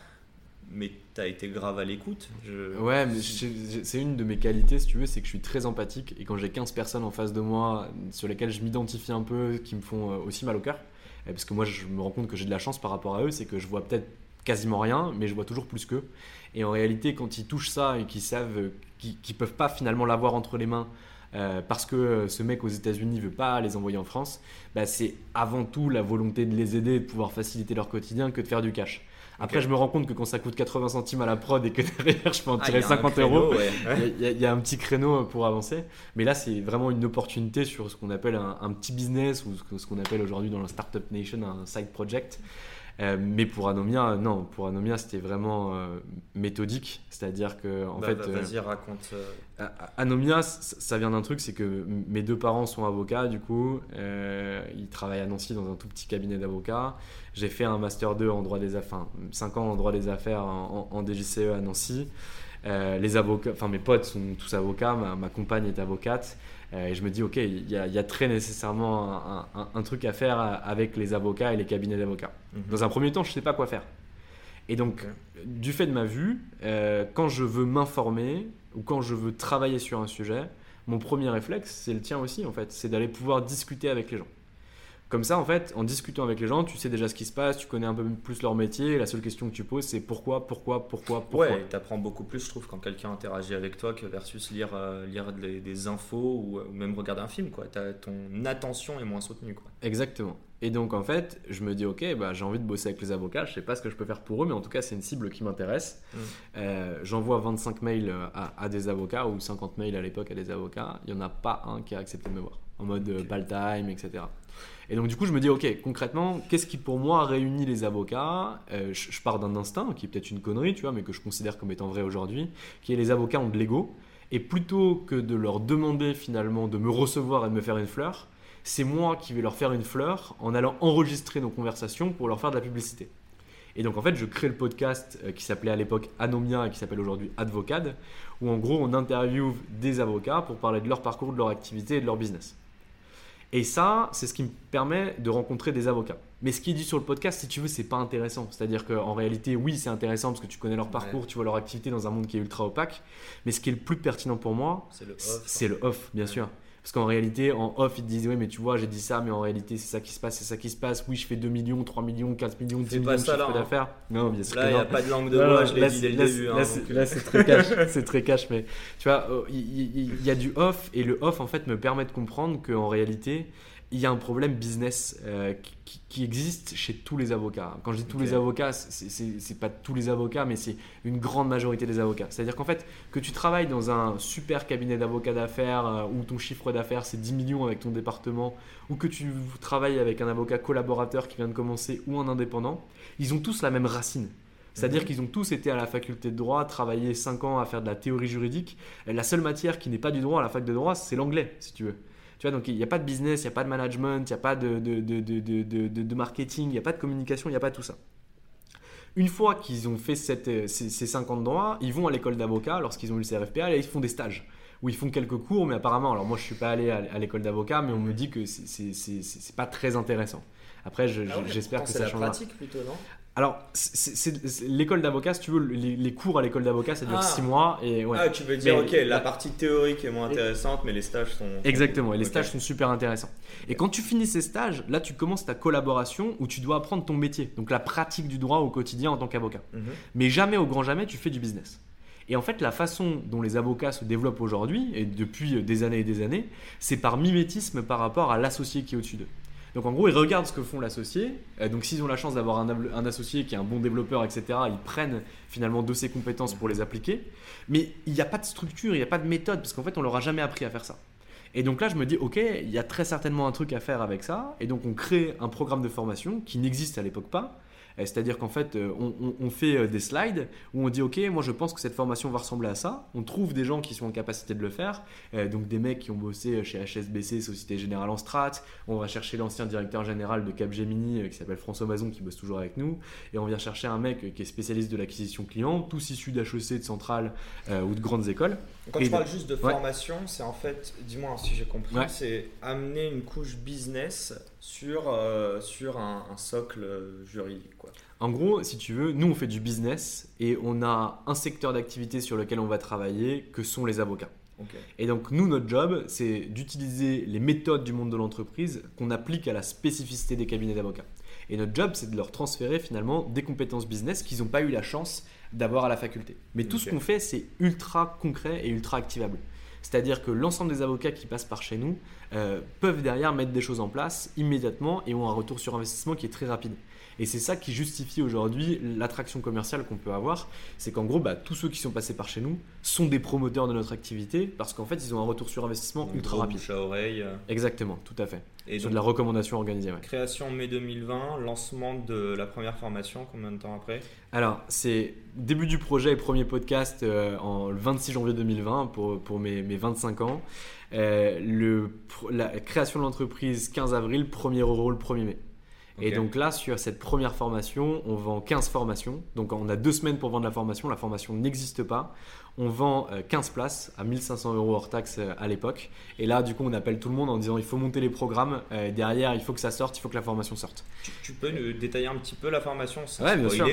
mais tu as été grave à l'écoute.
Ouais, mais c'est une de mes qualités, si tu veux, c'est que je suis très empathique et quand j'ai 15 personnes en face de moi sur lesquelles je m'identifie un peu, qui me font euh, aussi mal au cœur, parce que moi je me rends compte que j'ai de la chance par rapport à eux, c'est que je vois peut-être quasiment rien, mais je vois toujours plus qu'eux. Et en réalité, quand ils touchent ça et qu'ils savent qu'ils ne peuvent pas finalement l'avoir entre les mains, euh, parce que ce mec aux États-Unis veut pas les envoyer en France, bah c'est avant tout la volonté de les aider, de pouvoir faciliter leur quotidien que de faire du cash. Après, je me rends compte que quand ça coûte 80 centimes à la prod et que derrière je peux en ah, tirer 50 euros, il y, a un petit créneau pour avancer. Mais là, c'est vraiment une opportunité sur ce qu'on appelle un, petit business ou ce qu'on appelle aujourd'hui dans la Startup Nation un side project. Euh, mais pour Anomia, non, pour Anomia, c'était vraiment euh, méthodique. C'est-à-dire que, en bah, fait.
Bah, vas-y, euh, raconte.
Anomia, ça vient d'un truc, c'est que mes deux parents sont avocats, du coup. ils travaillent à Nancy dans un tout petit cabinet d'avocats. J'ai fait un Master 2 en droit des affaires, 5 ans en droit des affaires en, en DGCE à Nancy. les avocats, enfin mes potes sont tous avocats, ma compagne est avocate. Euh, et je me dis, ok, il y, a, très nécessairement un, truc à faire avec les avocats et les cabinets d'avocats. Mhm. Dans un premier temps, je ne sais pas quoi faire. Et donc, du fait de ma vue, euh, quand je veux m'informer ou quand je veux travailler sur un sujet, mon premier réflexe, c'est le tien aussi en fait, c'est d'aller pouvoir discuter avec les gens. Comme ça, en fait, en discutant avec les gens, tu sais déjà ce qui se passe, tu connais un peu plus leur métier. La seule question que tu poses, c'est pourquoi, pourquoi, pourquoi, pourquoi.
Ouais, tu apprends beaucoup plus, je trouve, quand quelqu'un interagit avec toi que versus lire, euh, lire des, infos ou, même regarder un film. Quoi. ton attention est moins soutenue. Quoi.
Exactement. Et donc, en fait, je me dis, ok, bah, j'ai envie de bosser avec les avocats. Je sais pas ce que je peux faire pour eux, mais en tout cas, c'est une cible qui m'intéresse. Mm. Euh, j'envoie 25 mails à, à, des avocats ou 50 mails à l'époque à des avocats. Il n'y en a pas un qui a accepté de me voir en mode okay. Euh, time, etc. Et donc du coup, je me dis, ok, concrètement, qu'est-ce qui pour moi réunit les avocats euh, je, pars d'un instinct, qui est peut-être une connerie, tu vois, mais que je considère comme étant vrai aujourd'hui, qui est les avocats ont de l'ego. Et plutôt que de leur demander finalement de me recevoir et de me faire une fleur, c'est moi qui vais leur faire une fleur en allant enregistrer nos conversations pour leur faire de la publicité. Et donc en fait, je crée le podcast euh, qui s'appelait à l'époque Anomia et qui s'appelle aujourd'hui Advocade, où en gros on interviewe des avocats pour parler de leur parcours, de leur activité et de leur business. Et ça, c'est ce qui me permet de rencontrer des avocats. Mais ce qui est dit sur le podcast, si tu veux, c'est pas intéressant. C'est-à-dire qu'en réalité, oui, c'est intéressant parce que tu connais leur parcours, tu vois leur activité dans un monde qui est ultra opaque. Mais ce qui est le plus pertinent pour moi, c'est le off. C'est le off, bien sûr. Parce qu'en réalité, en off, ils te disent Oui, mais tu vois, j'ai dit ça, mais en réalité, c'est ça qui se passe, c'est ça qui se passe. Oui, je fais 2 millions, 3 millions, 15 millions, 10 millions de chiffre hein. d'affaires.
Non, bien sûr. Là, il n'y a pas de langue de bois, je l'ai dit dès le début.
Là, hein, c'est très cash, c'est très cash. Mais tu vois, oh, il y, a du off, et le off, en fait, me permet de comprendre qu'en réalité, il y a un problème business euh, qui, existe chez tous les avocats. Quand je dis tous les avocats, c'est pas tous les avocats, mais c'est une grande majorité des avocats. C'est-à-dire qu'en fait, que tu travailles dans un super cabinet d'avocats d'affaires euh, où ton chiffre d'affaires c'est 10 millions avec ton département, ou que tu travailles avec un avocat collaborateur qui vient de commencer ou un indépendant, ils ont tous la même racine. C'est-à-dire mhm. qu'ils ont tous été à la faculté de droit, travaillé 5 ans à faire de la théorie juridique. La seule matière qui n'est pas du droit à la fac de droit, c'est l'anglais, si tu veux. Tu vois, donc il n'y a pas de business, il n'y a pas de management, il n'y a pas de, de, de, de marketing, il n'y a pas de communication, il n'y a pas tout ça. Une fois qu'ils ont fait cette, euh, ces, ces 50 droits, ils vont à l'école d'avocat lorsqu'ils ont eu le CRFPA et ils font des stages où ils font quelques cours, mais apparemment, alors moi je suis pas allé à, l'école d'avocat, mais on me dit que c'est pas très intéressant. Après, ah j'espère que ça changera.
C'est pratique plutôt, non?
Alors, l'école d'avocat, si tu veux, les, cours à l'école d'avocat, ça dure 6 ah. mois. Et,
ouais. Ah, tu veux dire, ok, la partie théorique est moins intéressante, mais les stages sont.
Exactement, et les stages sont super intéressants. Et quand tu finis ces stages, là, tu commences ta collaboration où tu dois apprendre ton métier, donc la pratique du droit au quotidien en tant qu'avocat. Mhm. Mais jamais, au grand jamais, tu fais du business. Et en fait, la façon dont les avocats se développent aujourd'hui, et depuis des années et des années, c'est par mimétisme par rapport à l'associé qui est au-dessus d'eux. Donc en gros, ils regardent ce que font l'associé. Euh, donc s'ils ont la chance d'avoir un, associé qui est un bon développeur, etc., ils prennent finalement de ses compétences pour les appliquer. Mais il n'y a pas de structure, il n'y a pas de méthode, parce qu'en fait, on leur a jamais appris à faire ça. Et donc là, je me dis, ok, il y a très certainement un truc à faire avec ça. Et donc on crée un programme de formation qui n'existe à l'époque pas, C'est-à-dire qu'en fait, on, fait des slides où on dit ok, moi je pense que cette formation va ressembler à ça. On trouve des gens qui sont en capacité de le faire, donc des mecs qui ont bossé chez HSBC, Société Générale en strat. On va chercher l'ancien directeur général de Capgemini qui s'appelle François Mazon qui bosse toujours avec nous, et on vient chercher un mec qui est spécialiste de l'acquisition client, tous issus d'HEC, de centrale ou de grandes écoles.
Quand tu parles juste de formation, c'est en fait, dis-moi si j'ai compris, c'est amener une couche business sur, euh, sur un, socle juridique. Quoi.
En gros, si tu veux, nous on fait du business et on a un secteur d'activité sur lequel on va travailler que sont les avocats. Et donc nous, notre job, c'est d'utiliser les méthodes du monde de l'entreprise qu'on applique à la spécificité des cabinets d'avocats. Et notre job, c'est de leur transférer finalement des compétences business qu'ils n'ont pas eu la chance d'avoir à la faculté. Mais tout ce qu'on fait, c'est ultra concret et ultra activable. C'est-à-dire que l'ensemble des avocats qui passent par chez nous euh, peuvent derrière mettre des choses en place immédiatement et ont un retour sur investissement qui est très rapide. Et c'est ça qui justifie aujourd'hui l'attraction commerciale qu'on peut avoir. C'est qu'en gros, bah, tous ceux qui sont passés par chez nous sont des promoteurs de notre activité parce qu'en fait, ils ont un retour sur investissement ultra rapide.
Bouche à oreille. Euh.
Exactement, tout à fait. Et sur de la recommandation organisée.
Création mai 2020, lancement de la première formation, combien de temps après?
Alors, c'est début du projet et premier podcast euh, en, le 26 janvier 2020 pour, pour mes, mes 25 ans. Euh, le, la création de l'entreprise 15 avril, premier euro le 1er mai. Et donc là, sur cette première formation, on vend 15 formations. Donc on a deux semaines pour vendre la formation. La formation n'existe pas. On vend 15 euh, places à 1500 euros hors taxe euh, à l'époque. Et là, du coup, on appelle tout le monde en disant il faut monter les programmes. Euh, derrière, il faut que ça sorte, il faut que la formation sorte.
Tu, peux nous détailler un petit peu la formation?
Sans Ouais, bien sûr.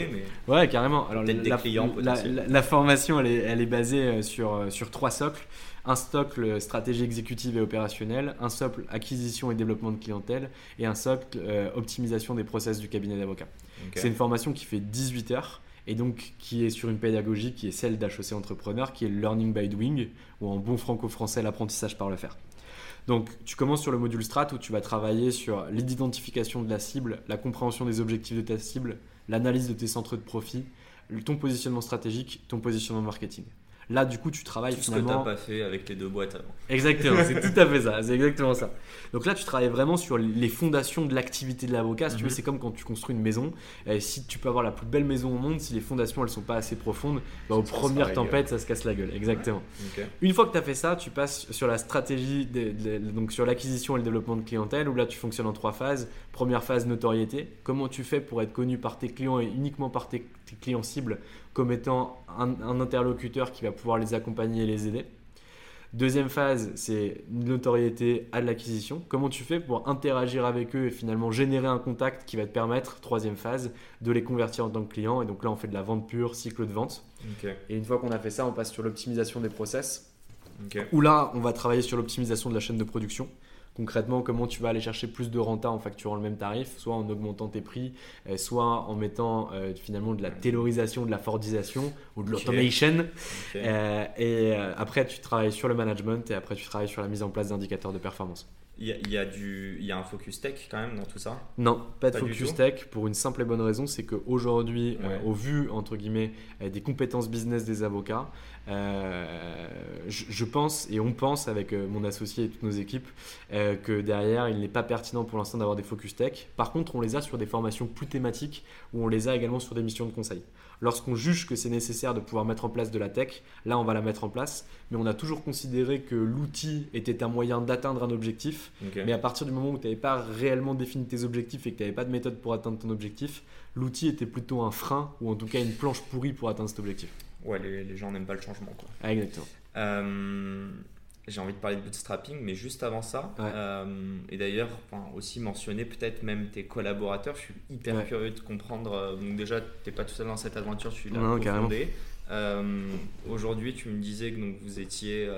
Ouais, carrément. Alors, la, clients, la, formation, elle est, elle est basée sur, sur trois socles un socle stratégie exécutive et opérationnelle, un socle acquisition et développement de clientèle et un socle euh, optimisation des process du cabinet d'avocat. C'est une formation qui fait 18 heures et donc qui est sur une pédagogie qui est celle d'HEC Entrepreneur, qui est le Learning by Doing, ou en bon franco-français l'apprentissage par le faire. Donc tu commences sur le module Strat où tu vas travailler sur l'identification de la cible, la compréhension des objectifs de ta cible, l'analyse de tes centres de profit, ton positionnement stratégique, ton positionnement marketing. Là, du coup, tu travailles
tout
finalement.
Ce que t'as pas fait avec tes deux boîtes avant.
Exactement, c'est tout à fait ça. C'est exactement ça. Donc là, tu travailles vraiment sur les fondations de l'activité de l'avocat. Si tu veux, mhm. c'est comme quand tu construis une maison. si tu peux avoir la plus belle maison au monde, si les fondations elles sont pas assez profondes, bah, aux premières tempêtes, ça se casse la gueule. Exactement. Une fois que tu as fait ça, tu passes sur la stratégie, donc sur l'acquisition et le développement de clientèle, où là, tu fonctionnes en trois phases. Première phase, notoriété. Comment tu fais pour être connu par tes clients et uniquement par tes clients cibles comme étant un, interlocuteur qui va pouvoir les accompagner et les aider. Deuxième phase, c'est une notoriété à l'acquisition. Comment tu fais pour interagir avec eux et finalement générer un contact qui va te permettre, troisième phase, de les convertir en tant que client? Et donc là, on fait de la vente pure, cycle de vente. Et une fois qu'on a fait ça, on passe sur l'optimisation des process. Où là, on va travailler sur l'optimisation de la chaîne de production concrètement comment tu vas aller chercher plus de renta en facturant le même tarif, soit en augmentant tes prix, euh, soit en mettant euh, finalement de la taylorisation, de la Fordisation ou de l'automation. Euh, et après, tu travailles sur le management et après, tu travailles sur la mise en place d'indicateurs de performance.
Il y, a, du, il y a un focus tech quand même dans tout ça?
Non, pas de focus tech pour une simple et bonne raison, c'est qu'aujourd'hui, au vu entre guillemets des compétences business des avocats, euh, je, pense et on pense avec euh, mon associé et toutes nos équipes euh, que derrière il n'est pas pertinent pour l'instant d'avoir des focus tech. Par contre, on les a sur des formations plus thématiques ou on les a également sur des missions de conseil. Lorsqu'on juge que c'est nécessaire de pouvoir mettre en place de la tech, là on va la mettre en place, mais on a toujours considéré que l'outil était un moyen d'atteindre un objectif. Mais à partir du moment où tu n'avais pas réellement défini tes objectifs et que tu n'avais pas de méthode pour atteindre ton objectif, l'outil était plutôt un frein ou en tout cas une planche pourrie pour atteindre cet objectif.
Ouais, les, gens n'aiment pas le changement. Quoi.
Ah, exactement.
Euh, j'ai envie de parler de bootstrapping, mais juste avant ça, euh, et d'ailleurs aussi mentionner peut-être même tes collaborateurs, je suis hyper curieux de comprendre. Euh, donc déjà, tu n'es pas tout seul dans cette aventure, là pour fonder. Aujourd'hui, tu me disais que donc, vous étiez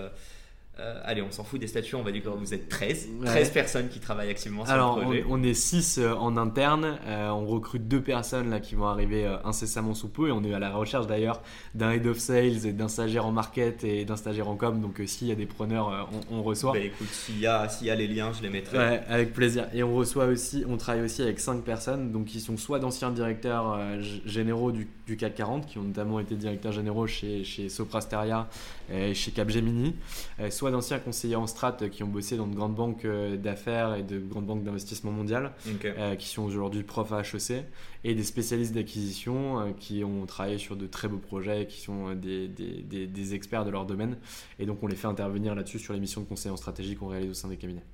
euh, allez, on s'en fout des statuts, on va dire que vous êtes 13. 13 personnes qui travaillent activement sur
Alors,
le projet.
On, on est 6 euh, en interne. Euh, on recrute deux personnes là, qui vont arriver incessamment sous peu. Et on est à la recherche d'ailleurs d'un head of sales, et d'un stagiaire en market et d'un stagiaire en com. Donc, s'il y a des preneurs, on, reçoit.
Bah, écoute, s'il y, a, y a les liens, je les mettrai.
Ouais, avec plaisir. Et on reçoit aussi, on travaille aussi avec 5 personnes donc, qui sont soit d'anciens directeurs généraux du, du, CAC 40, qui ont notamment été directeurs généraux chez, chez Soprasteria et chez Capgemini, soit d'anciens conseillers en strat qui ont bossé dans de grandes banques d'affaires et de grandes banques d'investissement mondiales, qui sont aujourd'hui profs à HEC, et des spécialistes d'acquisition qui ont travaillé sur de très beaux projets, qui sont des, des, des, experts de leur domaine. Et donc on les fait intervenir là-dessus sur les missions de conseil en stratégie qu'on réalise au sein des cabinets.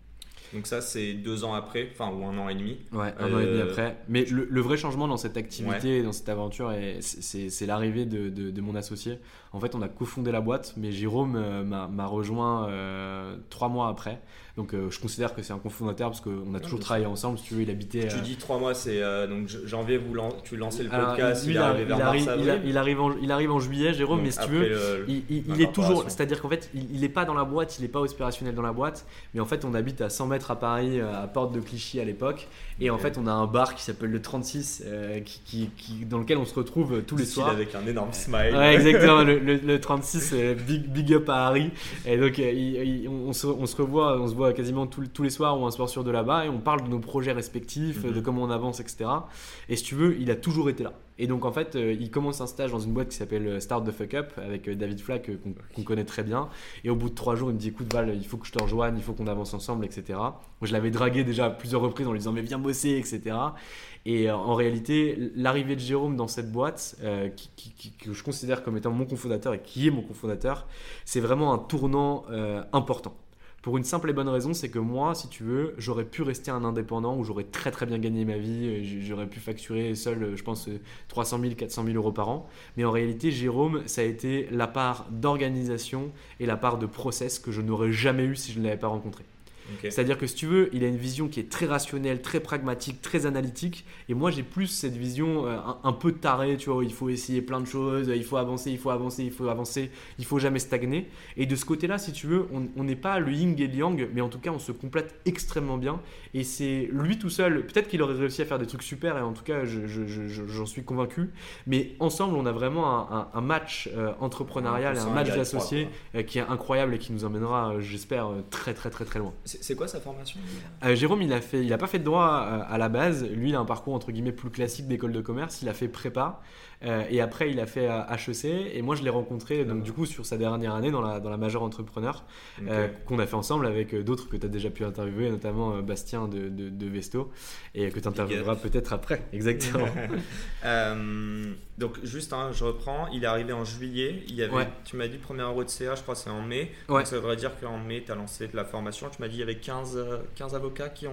Donc ça, c'est deux ans après, enfin, ou un an et demi.
Ouais, un an et demi euh, après. Mais le, vrai changement dans cette activité, dans cette aventure, c'est l'arrivée de, de, mon associé. En fait, on a cofondé la boîte, mais Jérôme euh, m'a rejoint euh, trois mois après. Donc euh, je considère que c'est un cofondateur parce qu'on a toujours travaillé ensemble. Si tu veux, il habitait.
Tu dis trois mois, c'est donc janvier, vous tu lançais le podcast, il, arrive vers
mars, il, arrive en, il arrive en juillet, Jérôme, mais si tu veux, il, est toujours. C'est-à-dire qu'en fait, il n'est pas dans la boîte, il n'est pas opérationnel dans la boîte, mais en fait, on habite à 100 mètres à Paris, à Porte de Clichy à l'époque. Et en fait, on a un bar qui s'appelle le 36, qui, qui, dans lequel on se retrouve tous les soirs.
Avec un énorme smile.
Ouais, exactement. le, 36, big, big up à Harry. Et donc, on, se, on se revoit, on se voit quasiment tous les soirs ou un soir sur de là-bas et on parle de nos projets respectifs, mhm. de comment on avance, etc. Et si tu veux, il a toujours été là. Et donc en fait, euh, il commence un stage dans une boîte qui s'appelle euh, Start the Fuck Up avec euh, David Flack qu'on connaît très bien. Et au bout de trois jours, il me dit écoute Val, il faut que je te rejoigne, il faut qu'on avance ensemble, etc. Moi, je l'avais dragué déjà à plusieurs reprises en lui disant mais viens bosser, etc. Et en réalité, l'arrivée de Jérôme dans cette boîte, qui, que je considère comme étant mon cofondateur et qui est mon cofondateur, c'est vraiment un tournant important. Pour une simple et bonne raison, c'est que moi, si tu veux, j'aurais pu rester un indépendant où j'aurais très très bien gagné ma vie, j'aurais pu facturer seul, je pense, 300 000, 400 000 euros par an. Mais en réalité, Jérôme, ça a été la part d'organisation et la part de process que je n'aurais jamais eu si je ne l'avais pas rencontré. C'est-à-dire que si tu veux, il a une vision qui est très rationnelle, très pragmatique, très analytique. Et moi, j'ai plus cette vision euh, un, peu tarée, tu vois, il faut essayer plein de choses, il faut avancer, il faut avancer, il faut avancer, il faut jamais stagner. Et de ce côté-là, si tu veux, on n'est pas le yin et le yang, mais en tout cas, on se complète extrêmement bien. Et c'est lui tout seul, peut-être qu'il aurait réussi à faire des trucs super, et en tout cas, j'en suis convaincu. Mais ensemble, on a vraiment un, match euh, entrepreneurial, un, match d'associés euh, qui est incroyable et qui nous emmènera, j'espère, très très très très loin.
C'est quoi sa formation
euh, Jérôme, il a fait, il a pas fait de droit euh, à la base. Lui, il a un parcours entre guillemets plus classique d'école de commerce. Il a fait prépa. Euh, et après, il a fait HEC. Et moi, je l'ai rencontré donc, du coup, sur sa dernière année dans la, dans la majeure entrepreneur, euh, qu'on a fait ensemble avec euh, d'autres que tu as déjà pu interviewer, notamment Bastien de, de, Vesto, et que tu intervieweras peut-être après. Exactement.
donc, juste, hein, je reprends. Il est arrivé en juillet. Il y avait, Tu m'as dit premier euro de CA, je crois c'est en mai. Donc, ça voudrait dire qu'en mai, tu as lancé de la formation. Tu m'as dit qu'il y avait 15, 15 avocats qui ont.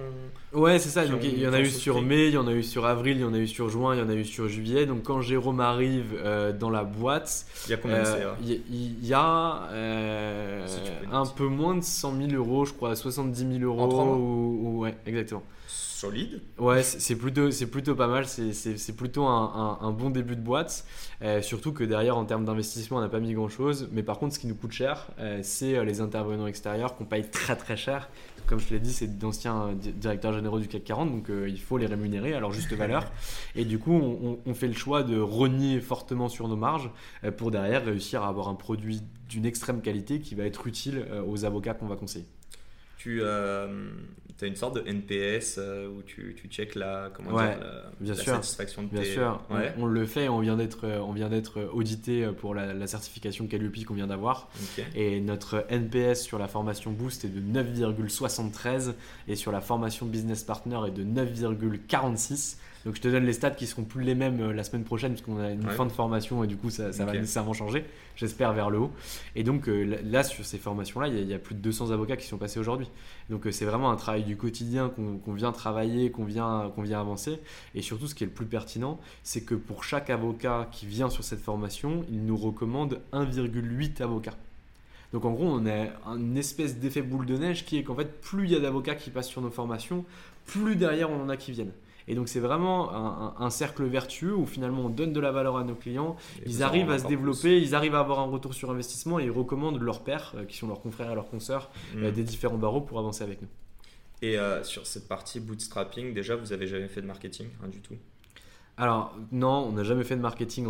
Ouais, c'est ça. Donc, il y en a eu sur mai, il y en a eu sur avril, il y en a eu sur juin, il y en a eu sur juillet. Donc, quand Jérôme arrive euh, dans la boîte,
il y a combien de CA
Il y, a euh, un peu moins de 100 000 euros, je crois, 70 000 euros. Ou, ouais, exactement.
Solide.
Ouais, c'est plutôt, plutôt pas mal. C'est plutôt un, un, bon début de boîte. Euh, surtout que derrière, en termes d'investissement, on n'a pas mis grand chose. Mais par contre, ce qui nous coûte cher, c'est les intervenants extérieurs qu'on paye très très cher comme je l'ai dit, c'est d'anciens directeurs généraux du CAC 40, donc euh, il faut les rémunérer à leur juste valeur. Et du coup, on, fait le choix de renier fortement sur nos marges euh, pour derrière réussir à avoir un produit d'une extrême qualité qui va être utile euh, aux avocats qu'on va conseiller.
Tu, tu as une sorte de NPS euh, où tu, tu checkes la, comment
dire, bien sûr,
satisfaction de
bien sûr. On, le fait, on vient d'être, on vient d'être audité pour la, certification Calliope qu'on vient d'avoir. Et notre NPS sur la formation Boost est de 9,73 et sur la formation Business Partner est de 9,46. Donc je te donne les stats qui seront plus les mêmes euh, la semaine prochaine parce qu'on a une fin de formation et du coup ça, va nécessairement changer, j'espère vers le haut. Et donc euh, là sur ces formations-là, il y, a plus de 200 avocats qui sont passés aujourd'hui. Donc euh, c'est vraiment un travail du quotidien qu'on vient travailler, qu'on vient, qu'on vient avancer. Et surtout ce qui est le plus pertinent, c'est que pour chaque avocat qui vient sur cette formation, il nous recommande 1,8 avocats. Donc en gros, on a une espèce d'effet boule de neige qui est qu'en fait, plus il y a d'avocats qui passent sur nos formations, plus derrière on en a qui viennent. Et donc c'est vraiment un, cercle vertueux où finalement on donne de la valeur à nos clients, ils arrivent à se développer, ils arrivent à avoir un retour sur investissement et ils recommandent leurs pairs, euh, qui sont leurs confrères et leurs consoeurs, euh, mm. des différents barreaux pour avancer avec nous.
Et euh, sur cette partie bootstrapping, déjà vous avez jamais fait de marketing, hein, du tout?
Alors non, on n'a jamais fait de marketing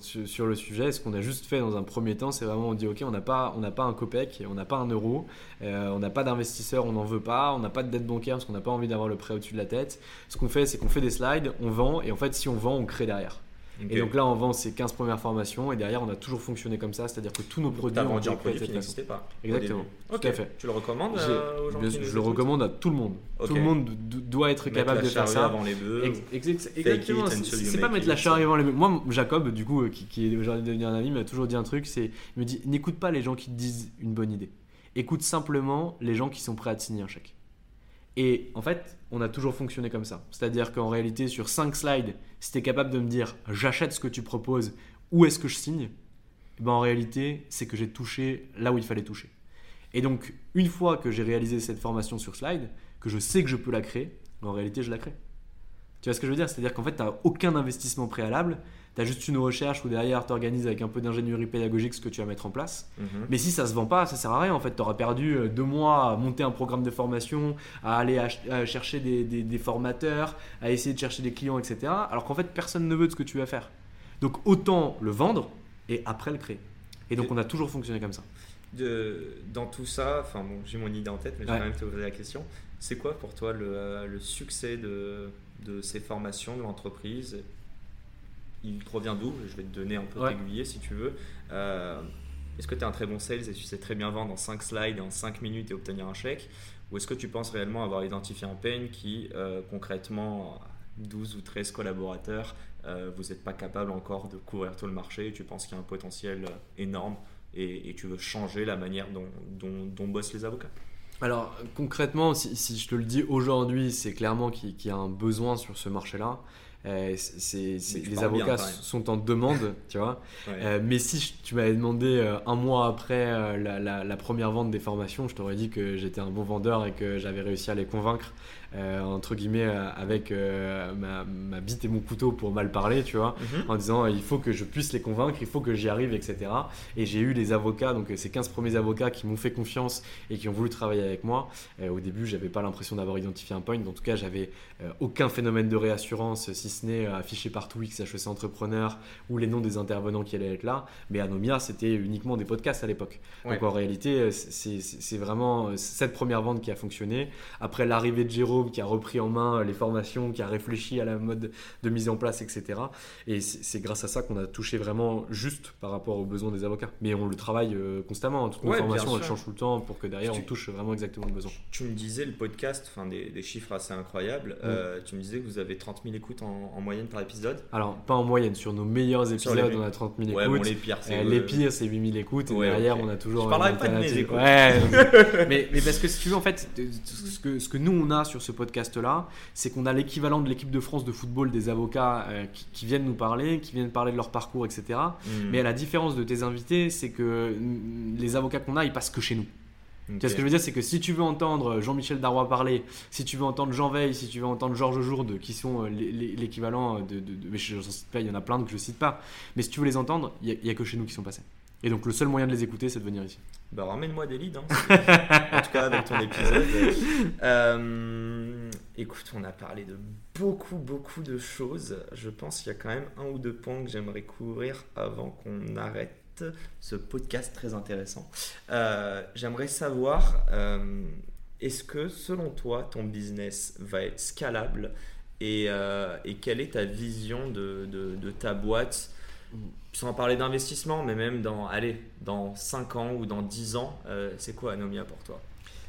sur le sujet. Ce qu'on a juste fait dans un premier temps, c'est vraiment on dit ok, on n'a pas, pas un copec, on n'a pas un euro, euh, on n'a pas d'investisseur, on n'en veut pas, on n'a pas de dette bancaire parce qu'on n'a pas envie d'avoir le prêt au-dessus de la tête. Ce qu'on fait, c'est qu'on fait des slides, on vend et en fait si on vend, on crée derrière. Et donc là, on vend ces 15 premières formations et derrière, on a toujours fonctionné comme ça, c'est-à-dire que tous nos produits ont
un produit qui n'existait pas.
Exactement, tout à fait.
Tu le recommandes euh, aux gens
je le recommande à tout le monde. Tout le monde do- doit être
Mettre
capable de faire ça.
avant les bœufs.
Ex- ex- Exactement, c'est pas mettre la charrue avant les Moi, Jacob, du coup, euh, qui, qui est aujourd'hui devenu un ami, m'a toujours dit un truc c'est il me dit n'écoute pas les gens qui te disent une bonne idée. Écoute simplement les gens qui sont prêts à te signer un chèque. Et en fait, on a toujours fonctionné comme ça. C'est-à-dire qu'en réalité, sur 5 slides, si tu es capable de me dire j'achète ce que tu proposes, où est-ce que je signe Eh ben, En réalité, c'est que j'ai touché là où il fallait toucher. Et donc, une fois que j'ai réalisé cette formation sur slide, que je sais que je peux la créer, en réalité, je la crée. Tu vois ce que je veux dire? C'est-à-dire qu'en fait, tu n'as aucun investissement préalable, tu as juste une recherche où derrière, tu organises avec un peu d'ingénierie pédagogique ce que tu vas mettre en place.
Mhm.
Mais si ça se vend pas, ça sert à rien en fait. Tu auras perdu euh, deux mois à monter un programme de formation, à aller à chercher des, des- des formateurs, à essayer de chercher des clients, etc. Alors qu'en fait, personne ne veut de ce que tu vas faire. Donc autant le vendre et après le créer. Et donc on a toujours fonctionné comme ça.
de, dans tout ça, enfin bon, j'ai mon idée en tête, mais je vais quand même te poser la question. C'est quoi pour toi le, euh, le succès de, de ces formations, de l'entreprise Il provient d'où? Je vais te donner un peu
Ouais.
t'aiguiller si tu veux. Euh, est-ce que tu es un très bon sales et tu sais très bien vendre en 5 slides, en 5 minutes et obtenir un chèque? Ou est-ce que tu penses réellement avoir identifié un pain qui, euh, concrètement, 12 ou 13 collaborateurs, euh, vous n'êtes pas capable encore de couvrir tout le marché et tu penses qu'il y a un potentiel énorme et, et tu veux changer la manière dont, dont, dont bossent les avocats?
Alors concrètement, si, si je te le dis aujourd'hui, c'est clairement qu'il qu'il y a un besoin sur ce marché-là. Euh, c'est- les
bien,
avocats sont en demande, tu vois.
Ouais.
Euh, mais si je- tu m'avais demandé euh, un mois après euh, la, la- la première vente des formations, je t'aurais dit que j'étais un bon vendeur et que j'avais réussi à les convaincre, euh, entre guillemets, euh, avec euh, ma, ma bite et mon couteau pour mal parler, tu vois,
Mhm.
en disant il faut que je puisse les convaincre, il faut que j'y arrive, etc. Et j'ai eu les avocats, donc ces 15 premiers avocats qui m'ont fait confiance et qui ont voulu travailler avec moi. Au début, j'avais pas l'impression d'avoir identifié un point, en tout cas, j'avais aucun phénomène de réassurance, si ce n'est affiché partout XHEC Entrepreneur ou les noms des intervenants qui allaient être là. Mais Anomia, c'était uniquement des podcasts à l'époque.
Ouais.
Donc en réalité, c'est vraiment cette première vente qui a fonctionné. Après l'arrivée de Jérôme qui a repris en main euh, les formations, qui a réfléchi à la mode de mise en place, etc. Et c'est grâce à ça qu'on a touché vraiment juste par rapport aux besoins des avocats. Mais on le travaille euh, constamment. Toutes nos
Ouais,
formations, elles changent tout le temps pour que derrière,
Tu-
on touche vraiment exactement le besoin.
Tu me disais le podcast, enfin des, des chiffres assez incroyables. Euh, tu me disais que vous avez 30 000 écoutes en, en moyenne par épisode.
Alors, pas en moyenne, sur nos meilleurs épisodes,
les-
on a 30 000
Ouais,
écoutes.
bon, les pires, c'est.
Euh, les pires, c'est 8000 écoutes. Et
Ouais,
derrière,
ok.
on a toujours.
Je parlerai pas de mes
alternative.
écoutes.
Ouais. mais, mais parce que si tu veux, en fait, ce que, ce que nous, on a sur ce podcast-là, c'est qu'on a l'équivalent de l'équipe de France de football des avocats euh, qui, qui viennent nous parler, qui viennent parler de leur parcours, etc.
Hmm.
Mais à la différence de tes invités, c'est que mm, les avocats qu'on a, ils passent que chez nous. Vois ce que je veux dire, c'est que si tu veux entendre Jean-Michel Darrois parler, si tu veux entendre Jean Veil, si tu veux entendre Georges Jourde, qui sont euh, l'équivalent de, de, de- mais je, j'en cite pas, il y en a plein que je cite pas, mais si tu veux les entendre, il y a- il y, a que chez nous qui sont passés. Et donc le seul moyen de les écouter, c'est de venir ici.
Bah, ramène-moi des leads, hein. en tout cas avec ton épisode. Euh, écoute, on a parlé de beaucoup, beaucoup de choses. Je pense qu'il y a quand même un ou deux points que j'aimerais couvrir avant qu'on arrête ce podcast très intéressant. Euh, j'aimerais savoir, euh, est-ce que selon toi, ton business va être scalable et, euh, et quelle est ta vision de, de- de ta boîte sans parler d'investissement, mais même dans, allez, dans 5 ans ou dans 10 ans, euh, c'est quoi Anomia pour toi?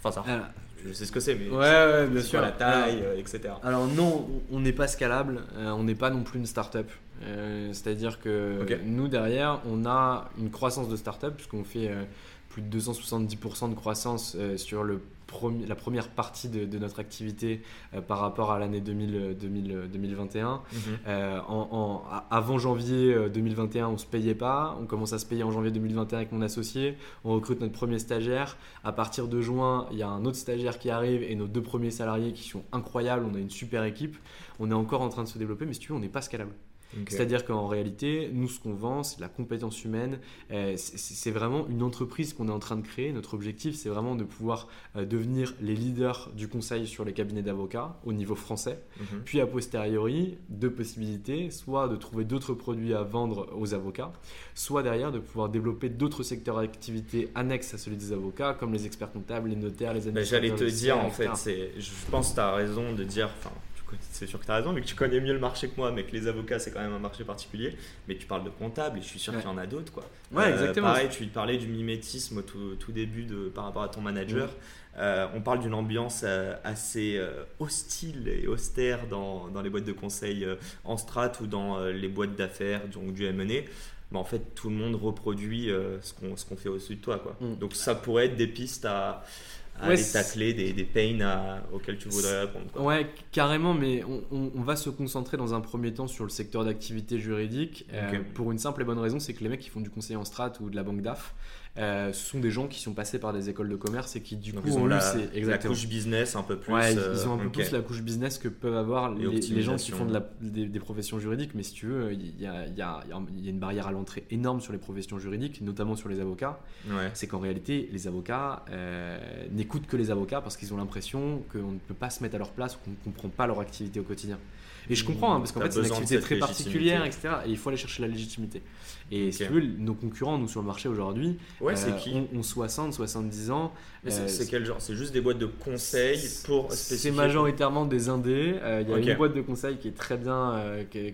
Enfin, ça,
Alors,
je sais ce que c'est, mais
ouais, ouais, bien sûr.
quoi la taille, euh, etc.
Alors non, on n'est pas scalable, euh, on n'est pas non plus une start-up. C'est-à-dire que nous derrière, on a une croissance de start-up puisqu'on fait plus de 270% de croissance sur le premi- la première partie de, de notre activité euh, par rapport à l'année 2000, euh, 2000, euh, 2021.
Mhm.
Euh, en- en- a- avant janvier euh, 2021, on se payait pas. On commence à se payer en janvier 2021 avec mon associé. On recrute notre premier stagiaire. À partir de juin, il y a un autre stagiaire qui arrive et nos deux premiers salariés qui sont incroyables. On a une super équipe. On est encore en train de se développer, mais si tu veux, on n'est pas scalable. C'est-à-dire qu'en réalité, nous, ce qu'on vend, c'est de la compétence humaine. Euh, c'est- vraiment une entreprise qu'on est en train de créer. Notre objectif, c'est vraiment de pouvoir euh, devenir les leaders du conseil sur les cabinets d'avocats au niveau français.
Mhm.
Puis a posteriori, deux possibilités, soit de trouver d'autres produits à vendre aux avocats, soit derrière de pouvoir développer d'autres secteurs d'activité annexes à celui des avocats, comme les experts comptables, les notaires, les
Ben,
administrateurs.
J'allais te dire, en fait, je pense que tu as raison de dire, c'est sûr que tu as raison, vu que tu connais mieux le marché que moi, mais que les avocats, c'est quand même un marché particulier. Mais tu parles de comptable et je suis sûr qu'il y en a d'autres. Quoi.
Ouais, exactement.
Pareil, tu parlais du mimétisme au tout, début de, par rapport à ton manager. Mm. on parle d'une ambiance assez hostile et austère dans, dans, les boîtes de conseil en strat ou dans les boîtes d'affaires, donc du M&A. Mais en fait, tout le monde reproduit ce qu'on ce qu'on fait au-dessus de toi. Quoi. Mm. Donc ça pourrait être des pistes à à ouais, tacler des, des pains auxquels tu voudrais répondre. Quoi.
Ouais, carrément, mais on, on, va se concentrer dans un premier temps sur le secteur d'activité juridique euh, pour une simple et bonne raison, c'est que les mecs qui font du conseil en strat ou de la banque DAF, euh, ce sont des gens qui sont passés par des écoles de commerce et qui du coup
ont, la, la, couche business un peu plus.
Ouais, ils ont un peu euh, plus la couche business que peuvent avoir les, les, gens qui font de la, des, professions juridiques. Mais si tu veux, il y a, y a, y a une barrière à l'entrée énorme sur les professions juridiques, notamment sur les avocats. Ouais. C'est qu'en réalité, les avocats euh, n'écoutent que les avocats parce qu'ils ont l'impression qu'on ne peut pas se mettre à leur place ou qu'on ne comprend pas leur activité au quotidien. Et je comprends, hein, parce qu'en fait, c'est une activité très particulière, etc. Et il faut aller chercher la légitimité. Et si tu veux, nos concurrents, nous, sur le marché aujourd'hui,
ouais, euh, qui
ont, 60, 70 ans.
Euh, c'est quel genre? C'est juste des boîtes de conseil pour
C'est majoritairement des indés. Euh, il y a une boîte de conseil qui est très bien,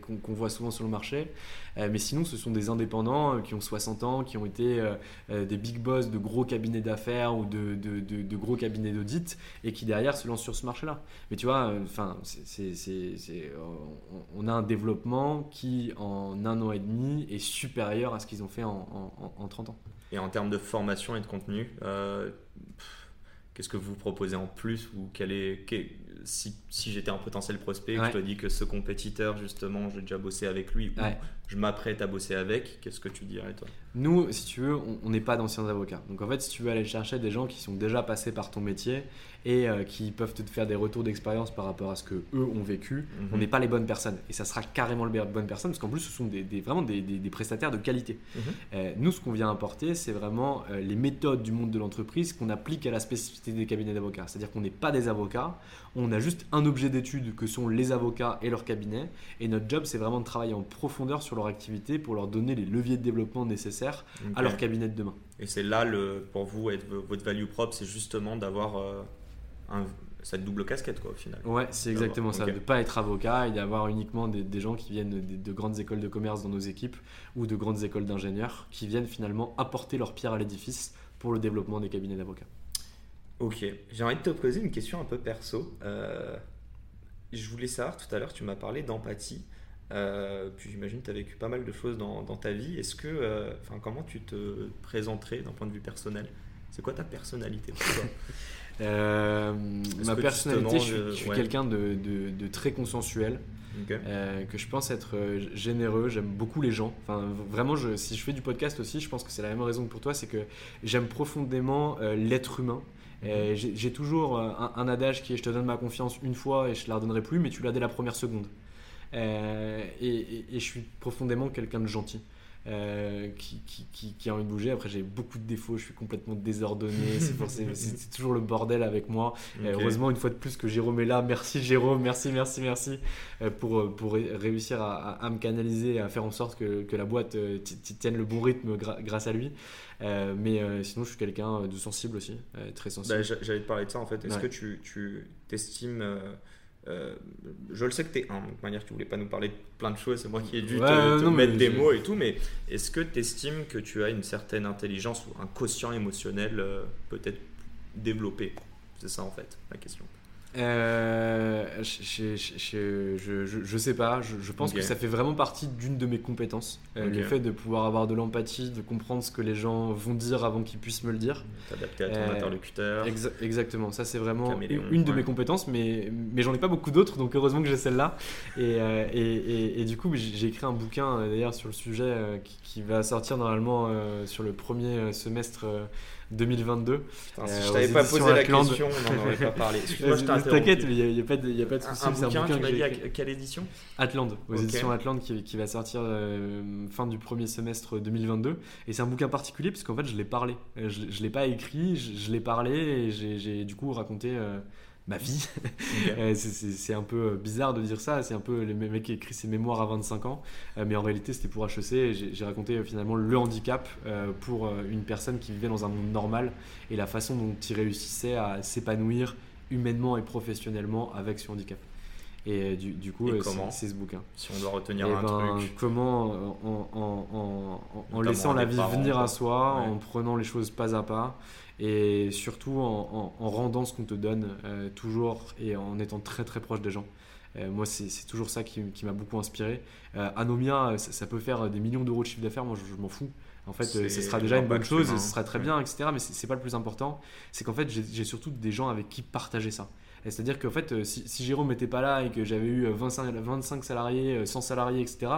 qu'on voit souvent sur le marché. mais sinon, ce sont des indépendants qui ont 60 ans, qui ont été des big boss de gros cabinets d'affaires ou de, de, de, gros cabinets d'audit et qui derrière se lancent sur ce marché-là. Mais tu vois, enfin, on a un développement qui en un an et demi est supérieur à ce qu'ils ont fait en, en, 30 ans.
Et en termes de formation et de contenu, euh, qu'est-ce que vous proposez en plus ou quel est, si, si j'étais un potentiel prospect, je te dis que ce compétiteur, justement, j'ai déjà bossé avec lui, ou je m'apprête à bosser avec, qu'est-ce que tu dirais toi?
Nous, si tu veux, on n'est pas d'anciens avocats. Donc en fait, si tu veux aller chercher des gens qui sont déjà passés par ton métier et euh, qui peuvent te faire des retours d'expérience par rapport à ce que eux ont vécu, on mhm. n'est pas les bonnes personnes. Et ça sera carrément les bonnes personnes, parce qu'en plus, ce sont des, vraiment des, des, prestataires de qualité. Mhm. Euh, nous, ce qu'on vient apporter, c'est vraiment euh, les méthodes du monde de l'entreprise qu'on applique à la spécificité des cabinets d'avocats. C'est-à-dire qu'on n'est pas des avocats, on a juste un objet d'étude que sont les avocats et leur cabinet. Et notre job, c'est vraiment de travailler en profondeur sur leur activité pour leur donner les leviers de développement nécessaires à leur cabinet de demain.
Et c'est là, le, pour vous, être, votre value propre, c'est justement d'avoir euh, cette double casquette, quoi, au final.
Ouais, c'est exactement ça. De ne pas être avocat et d'avoir uniquement des, gens qui viennent de, de, grandes écoles de commerce dans nos équipes ou de grandes écoles d'ingénieurs qui viennent finalement apporter leur pierre à l'édifice pour le développement des cabinets d'avocats.
Ok, j'ai envie de te poser une question un peu perso. Euh, je voulais savoir, tout à l'heure, tu m'as parlé d'empathie. Euh, puis j'imagine que tu as vécu pas mal de choses dans, ta vie. Est-ce que, euh, enfin, comment tu te présenterais d'un point de vue personnel? C'est quoi ta personnalité pour toi?
Ma personnalité, je, suis, quelqu'un de, de, très consensuel. que je pense être généreux, j'aime beaucoup les gens. Enfin, vraiment, je, si je fais du podcast aussi, je pense que c'est la même raison que pour toi, c'est que j'aime profondément l'être humain. J'ai toujours euh, un, adage qui est je te donne ma confiance une fois et je te la redonnerai plus, mais tu l'as dès la première seconde. Euh, et, je suis profondément quelqu'un de gentil. Euh, qui, qui, qui, a envie de bouger. Après, j'ai beaucoup de défauts, je suis complètement désordonné, c'est toujours le bordel avec moi. heureusement, une fois de plus, que Jérôme est là. Merci Jérôme, merci, merci, merci pour, pour réussir à, me canaliser et à faire en sorte que, que la boîte tienne le bon rythme grâce à lui. Euh, mais euh, sinon, je suis quelqu'un de sensible aussi, euh, très sensible.
Bah, J'allais te parler de ça en fait. Est-ce que tu, tu t'estimes. je le sais que tu es un, de manière, tu voulais pas nous parler de plein de choses, c'est moi qui ai dû te, mettre des mots et tout, mais est-ce que tu estimes que tu as une certaine intelligence ou un quotient émotionnel peut-être développé? C'est ça en fait, la question.
Euh, je, je, je, je, sais pas, je, pense que ça fait vraiment partie d'une de mes compétences. Euh, le fait de pouvoir avoir de l'empathie, de comprendre ce que les gens vont dire avant qu'ils puissent me le dire.
T'adapter à ton euh, interlocuteur.
exactement, ça c'est vraiment une de mes compétences, mais, mais j'en ai pas beaucoup d'autres, donc heureusement que j'ai celle-là. Et, et, et, du coup, j'ai écrit un bouquin d'ailleurs sur le sujet qui, qui, va sortir normalement sur le premier semestre 2022.
si euh, je t'avais pas posé la question, on n'en aurait pas parlé.
T'inquiète, il n'y a, pas de, a pas de souci.
Un, bouquin, tu m'as dit à quelle édition?
Atlante, aux éditions Atlante qui, qui, va sortir euh, fin du premier semestre 2022. Et c'est un bouquin particulier parce qu'en fait, je l'ai parlé. Euh, je ne l'ai pas écrit, je, l'ai parlé et j'ai du coup raconté ma vie. Euh, c'est un peu bizarre de dire ça, c'est un peu le mec qui écrit ses mémoires à 25 ans, euh, mais en réalité c'était pour HEC. J'ai raconté euh, finalement le handicap pour une personne qui vivait dans un monde normal et la façon dont il réussissait à s'épanouir humainement et professionnellement avec ce handicap. Et du, du coup,
Et
euh, c'est ce bouquin.
Si on doit retenir
Eh
un
ben,
truc.
comment euh, en, en- en- en- en
Notamment
laissant la vie venir à soi,
Ouais.
en prenant les choses pas à pas, et surtout en, en- en rendant ce qu'on te donne euh, toujours et en étant très très proche des gens. Euh, moi, c'est toujours ça qui, qui m'a beaucoup inspiré. Euh, Anomia, ça, ça peut faire des millions d'euros de chiffre d'affaires, moi je, je m'en fous. En fait, ce sera déjà une bonne chose, ce sera très
Ouais.
bien, etc. Mais c'est pas le plus important. C'est qu'en fait, j'ai surtout des gens avec qui partager ça. C'est-à-dire qu'en fait, si, si Jérôme n'était pas là et que j'avais eu euh, 25, 25 salariés, euh, 100 salariés, etc.,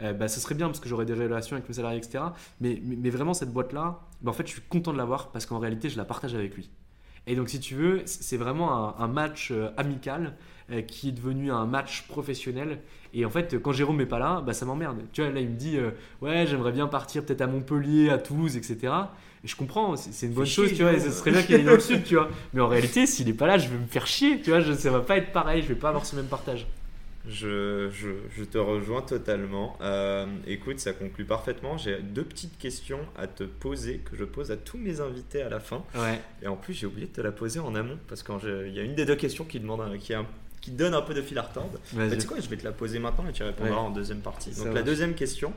euh, bah, ce serait bien parce que j'aurais des relations avec mes salariés, etc. Mais, mais, mais vraiment, cette boîte-là, bah, en fait, je suis content de l'avoir parce qu'en réalité, je la partage avec lui. Et donc, si tu veux, c'est vraiment un, un match euh, amical euh, qui est devenu un match professionnel. Et en fait, quand Jérôme n'est pas là, bah, ça m'emmerde. Tu vois, là, il me dit euh, Ouais, j'aimerais bien partir peut-être à Montpellier, à Toulouse, etc. Et je comprends, c'est une bonne chose,
chier,
tu vois, et ce serait bien qu'il aille dans le sud, tu vois. Mais en réalité, s'il n'est pas là, je vais me faire chier, tu vois, je, ça va pas être pareil, je vais pas avoir ce même partage.
Je, je, je te rejoins totalement. Euh, écoute, ça conclut parfaitement. J'ai deux petites questions à te poser que je pose à tous mes invités à la fin.
Ouais.
Et en plus, j'ai oublié de te la poser en amont parce qu'il y a une des deux questions qui, demande un- qui, est un- qui donne un peu de fil à retordre. Bah, tu sais quoi, je vais te la poser maintenant et tu répondras
Ouais.
en deuxième partie.
Ça
Donc la
marche.
deuxième question,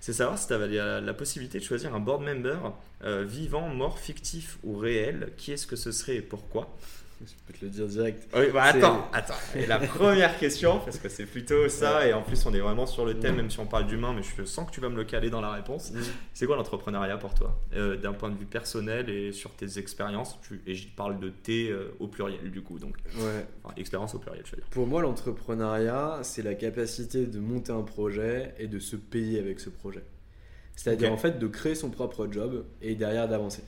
c'est savoir si tu avais la, la possibilité de choisir un board member euh, vivant, mort, fictif ou réel. Qui est-ce que ce serait et pourquoi?
Je peux te le dire direct.
Oui, bah attends, attends. Et la première question, parce que c'est plutôt ça, et en plus on est vraiment sur le thème, même si on parle d'humain, mais je sens que tu vas me le caler dans la réponse. C'est quoi l'entrepreneuriat pour toi Euh, D'un point de vue personnel et sur tes expériences, tu- et je parle de tes euh, au pluriel du coup, donc
Ouais.
enfin, expérience au pluriel, je veux dire.
Pour moi, l'entrepreneuriat, c'est la capacité de monter un projet et de se payer avec ce projet. C'est-à-dire en fait de créer son propre job et derrière d'avancer.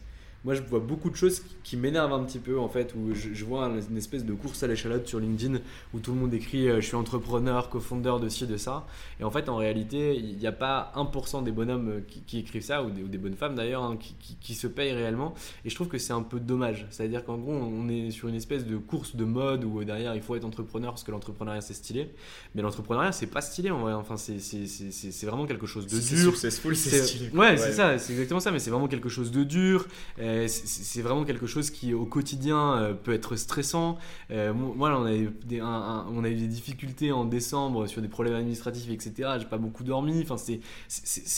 Moi, je vois beaucoup de choses qui- qui m'énervent un petit peu en fait, où je, je vois une espèce de course à l'échalote sur LinkedIn où tout le monde écrit euh, je suis entrepreneur, co-founder de ci, de ça. Et en fait, en réalité, il n'y a pas 1% des bonhommes euh, qui, qui écrivent ça, ou des, ou des bonnes femmes d'ailleurs, hein, qui, se payent réellement. Et je trouve que c'est un peu dommage. C'est-à-dire qu'en gros, on est sur une espèce de course de mode où euh, derrière il faut être entrepreneur parce que l'entrepreneuriat c'est stylé. Mais l'entrepreneuriat c'est pas stylé en vrai. Enfin, c'est- vraiment quelque chose de dur.
successful, c'est stylé.
Ouais, c'est ça, c'est exactement ça, mais c'est vraiment quelque chose de dur. euh, c'est- c'est vraiment quelque chose qui, au quotidien, euh, peut être stressant. Euh, mo- moi, là, on a, eu des, on a eu des difficultés en décembre sur des problèmes administratifs, etc. J'ai pas beaucoup dormi. Enfin, c'est-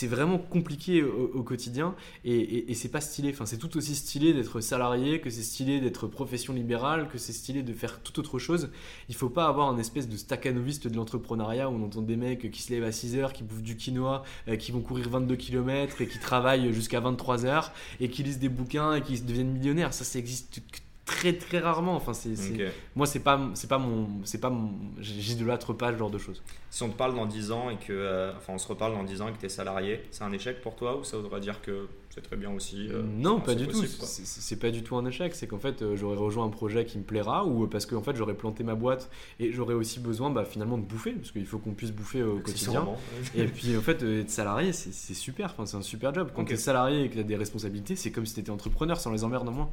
vraiment compliqué au, quotidien et, et, et c'est pas stylé. Enfin, c'est tout aussi stylé d'être salarié, que c'est stylé d'être profession libérale, que c'est stylé de faire toute autre chose. Il faut pas avoir un espèce de staccanoviste de l'entrepreneuriat où on entend des mecs qui se lèvent à 6 heures, qui bouffent du quinoa, euh, qui vont courir 22 km et qui travaillent jusqu'à 23 heures et qui lisent des bouquins et qui deviennent millionnaires. Ça, ça existe très très rarement. Enfin, c'est, c'est-
Ok.
Moi, c'est pas, c'est pas mon. C'est pas mon. J'idolâtre pas ce genre de choses.
Si on te parle dans 10 ans et que. euh, enfin, on se reparle dans 10 ans et que tu es salarié, c'est un échec pour toi ou ça voudrait dire que c'est très bien aussi euh,
non, pas du tout.
possible.
C'est, pas du tout un échec. C'est qu'en fait, euh, j'aurais rejoint un projet qui me plaira ou parce qu'en fait, j'aurais planté ma boîte et j'aurais aussi besoin bah, finalement de bouffer parce qu'il faut qu'on puisse bouffer au quotidien. Et puis en fait, être salarié, c'est super, enfin, c'est un super job. Quand
Ok.
tu es salarié et que tu as des responsabilités, c'est comme si tu étais entrepreneur sans les emmerdes en moins.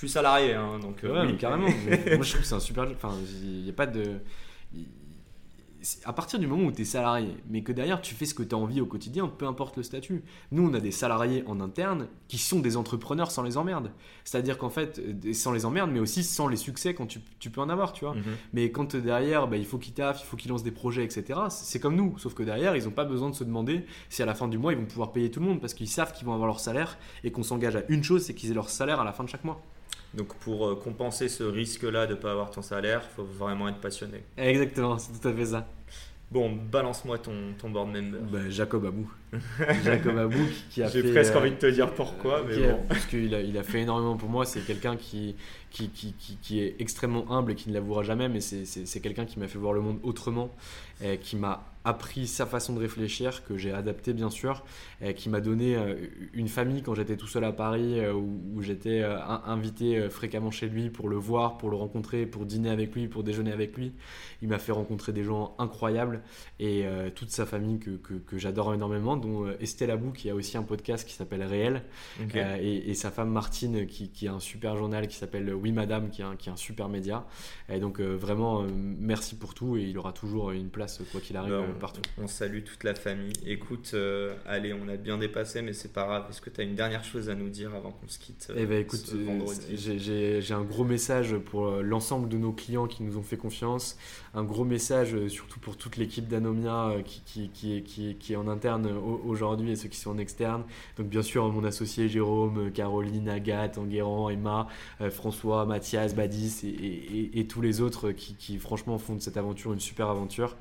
Je suis salarié, hein, donc. euh,
ouais,
oui.
mais carrément. Mais moi je trouve que c'est un super job. Enfin, il n'y a pas de. À partir du moment où tu es salarié, mais que derrière tu fais ce que tu as envie au quotidien, peu importe le statut. Nous, on a des salariés en interne qui sont des entrepreneurs sans les emmerdes. C'est-à-dire qu'en fait, euh, sans les emmerdes, mais aussi sans les succès quand tu, tu peux en avoir, tu vois.
Mhm.
Mais quand euh, derrière, bah, il faut qu'ils taffent, il faut qu'ils lancent des projets, etc., c'est comme nous. Sauf que derrière, ils n'ont pas besoin de se demander si à la fin du mois, ils vont pouvoir payer tout le monde parce qu'ils savent qu'ils vont avoir leur salaire et qu'on s'engage à une chose, c'est qu'ils aient leur salaire à la fin de chaque mois.
Donc, pour euh, compenser ce risque-là de ne pas avoir ton salaire, il faut vraiment être passionné.
Exactement, c'est tout à fait ça.
Bon, balance-moi ton, ton board member.
Bah, Jacob Abou. Jacob Abou qui, a
J'ai
fait.
presque
euh,
envie de te dire pourquoi, mais
qui a-
bon.
Parce qu'il a, il a fait énormément pour moi. C'est quelqu'un qui, qui, qui, qui, qui est extrêmement humble et qui ne l'avouera jamais, mais c'est- c'est c'est quelqu'un qui m'a fait voir le monde autrement, et qui m'a appris sa façon de réfléchir, que j'ai adapté bien sûr, et qui m'a donné euh, une famille quand j'étais tout seul à Paris, euh, où, j'étais euh, in- invité fréquemment chez lui pour le voir, pour le rencontrer, pour dîner avec lui, pour déjeuner avec lui. Il m'a fait rencontrer des gens incroyables et toute sa famille que, que, que j'adore énormément, dont Estelle Abou qui a aussi un podcast qui s'appelle Réel. Et, et sa femme Martine qui, qui a un super journal qui s'appelle Oui Madame, qui est un, qui est un super média. Et donc vraiment, merci pour tout et il aura toujours une place, quoi qu'il arrive,
Ben,
partout.
On salue toute la famille. Écoute, allez, on a bien dépassé, mais c'est pas grave. Est-ce que tu as une dernière chose à nous dire avant qu'on se quitte
Eh ben écoute,
vendredi
j'ai un gros message pour l'ensemble de nos clients qui nous ont fait confiance. Un gros message surtout pour toute l'équipe d'Anomia qui, qui, qui, qui, qui est en interne aujourd'hui et ceux qui sont en externe. Donc bien sûr mon associé Jérôme, Caroline, Agathe, Enguerrand, Emma, euh, François, Mathias, Badis et, et, et, tous les autres qui, qui, franchement font de cette aventure une super aventure.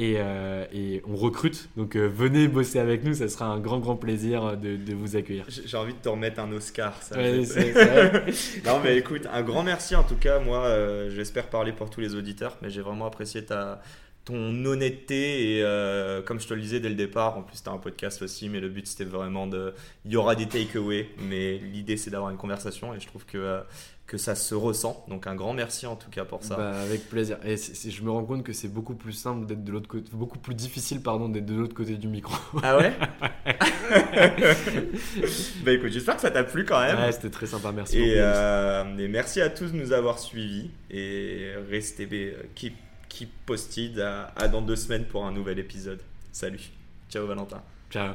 Et, euh, et on recrute, donc euh, venez bosser avec nous, ça sera un grand grand plaisir de, de vous accueillir.
J'ai envie de te remettre un Oscar. Ça,
ouais, vrai.
non mais écoute, un grand merci en tout cas. Moi, euh, j'espère parler pour tous les auditeurs, mais j'ai vraiment apprécié ta ton honnêteté et euh, comme je te le disais dès le départ, en plus tu as un podcast aussi, mais le but c'était vraiment de... Il y aura des takeaways, mais l'idée c'est d'avoir une conversation et je trouve que, euh, que ça se ressent. Donc un grand merci en tout cas pour ça.
Bah, avec plaisir. Et je me rends compte que c'est beaucoup plus simple d'être de l'autre côté, beaucoup plus difficile pardon d'être de l'autre côté du micro.
Ah ouais? Bah écoute, j'espère que ça t'a plu quand même.
Ouais, c'était très sympa, merci
et,
beaucoup.
Euh, et merci à tous de nous avoir suivis et restez keep Keep posted à, à dans deux semaines pour un nouvel épisode. Salut. Ciao Valentin.
Ciao.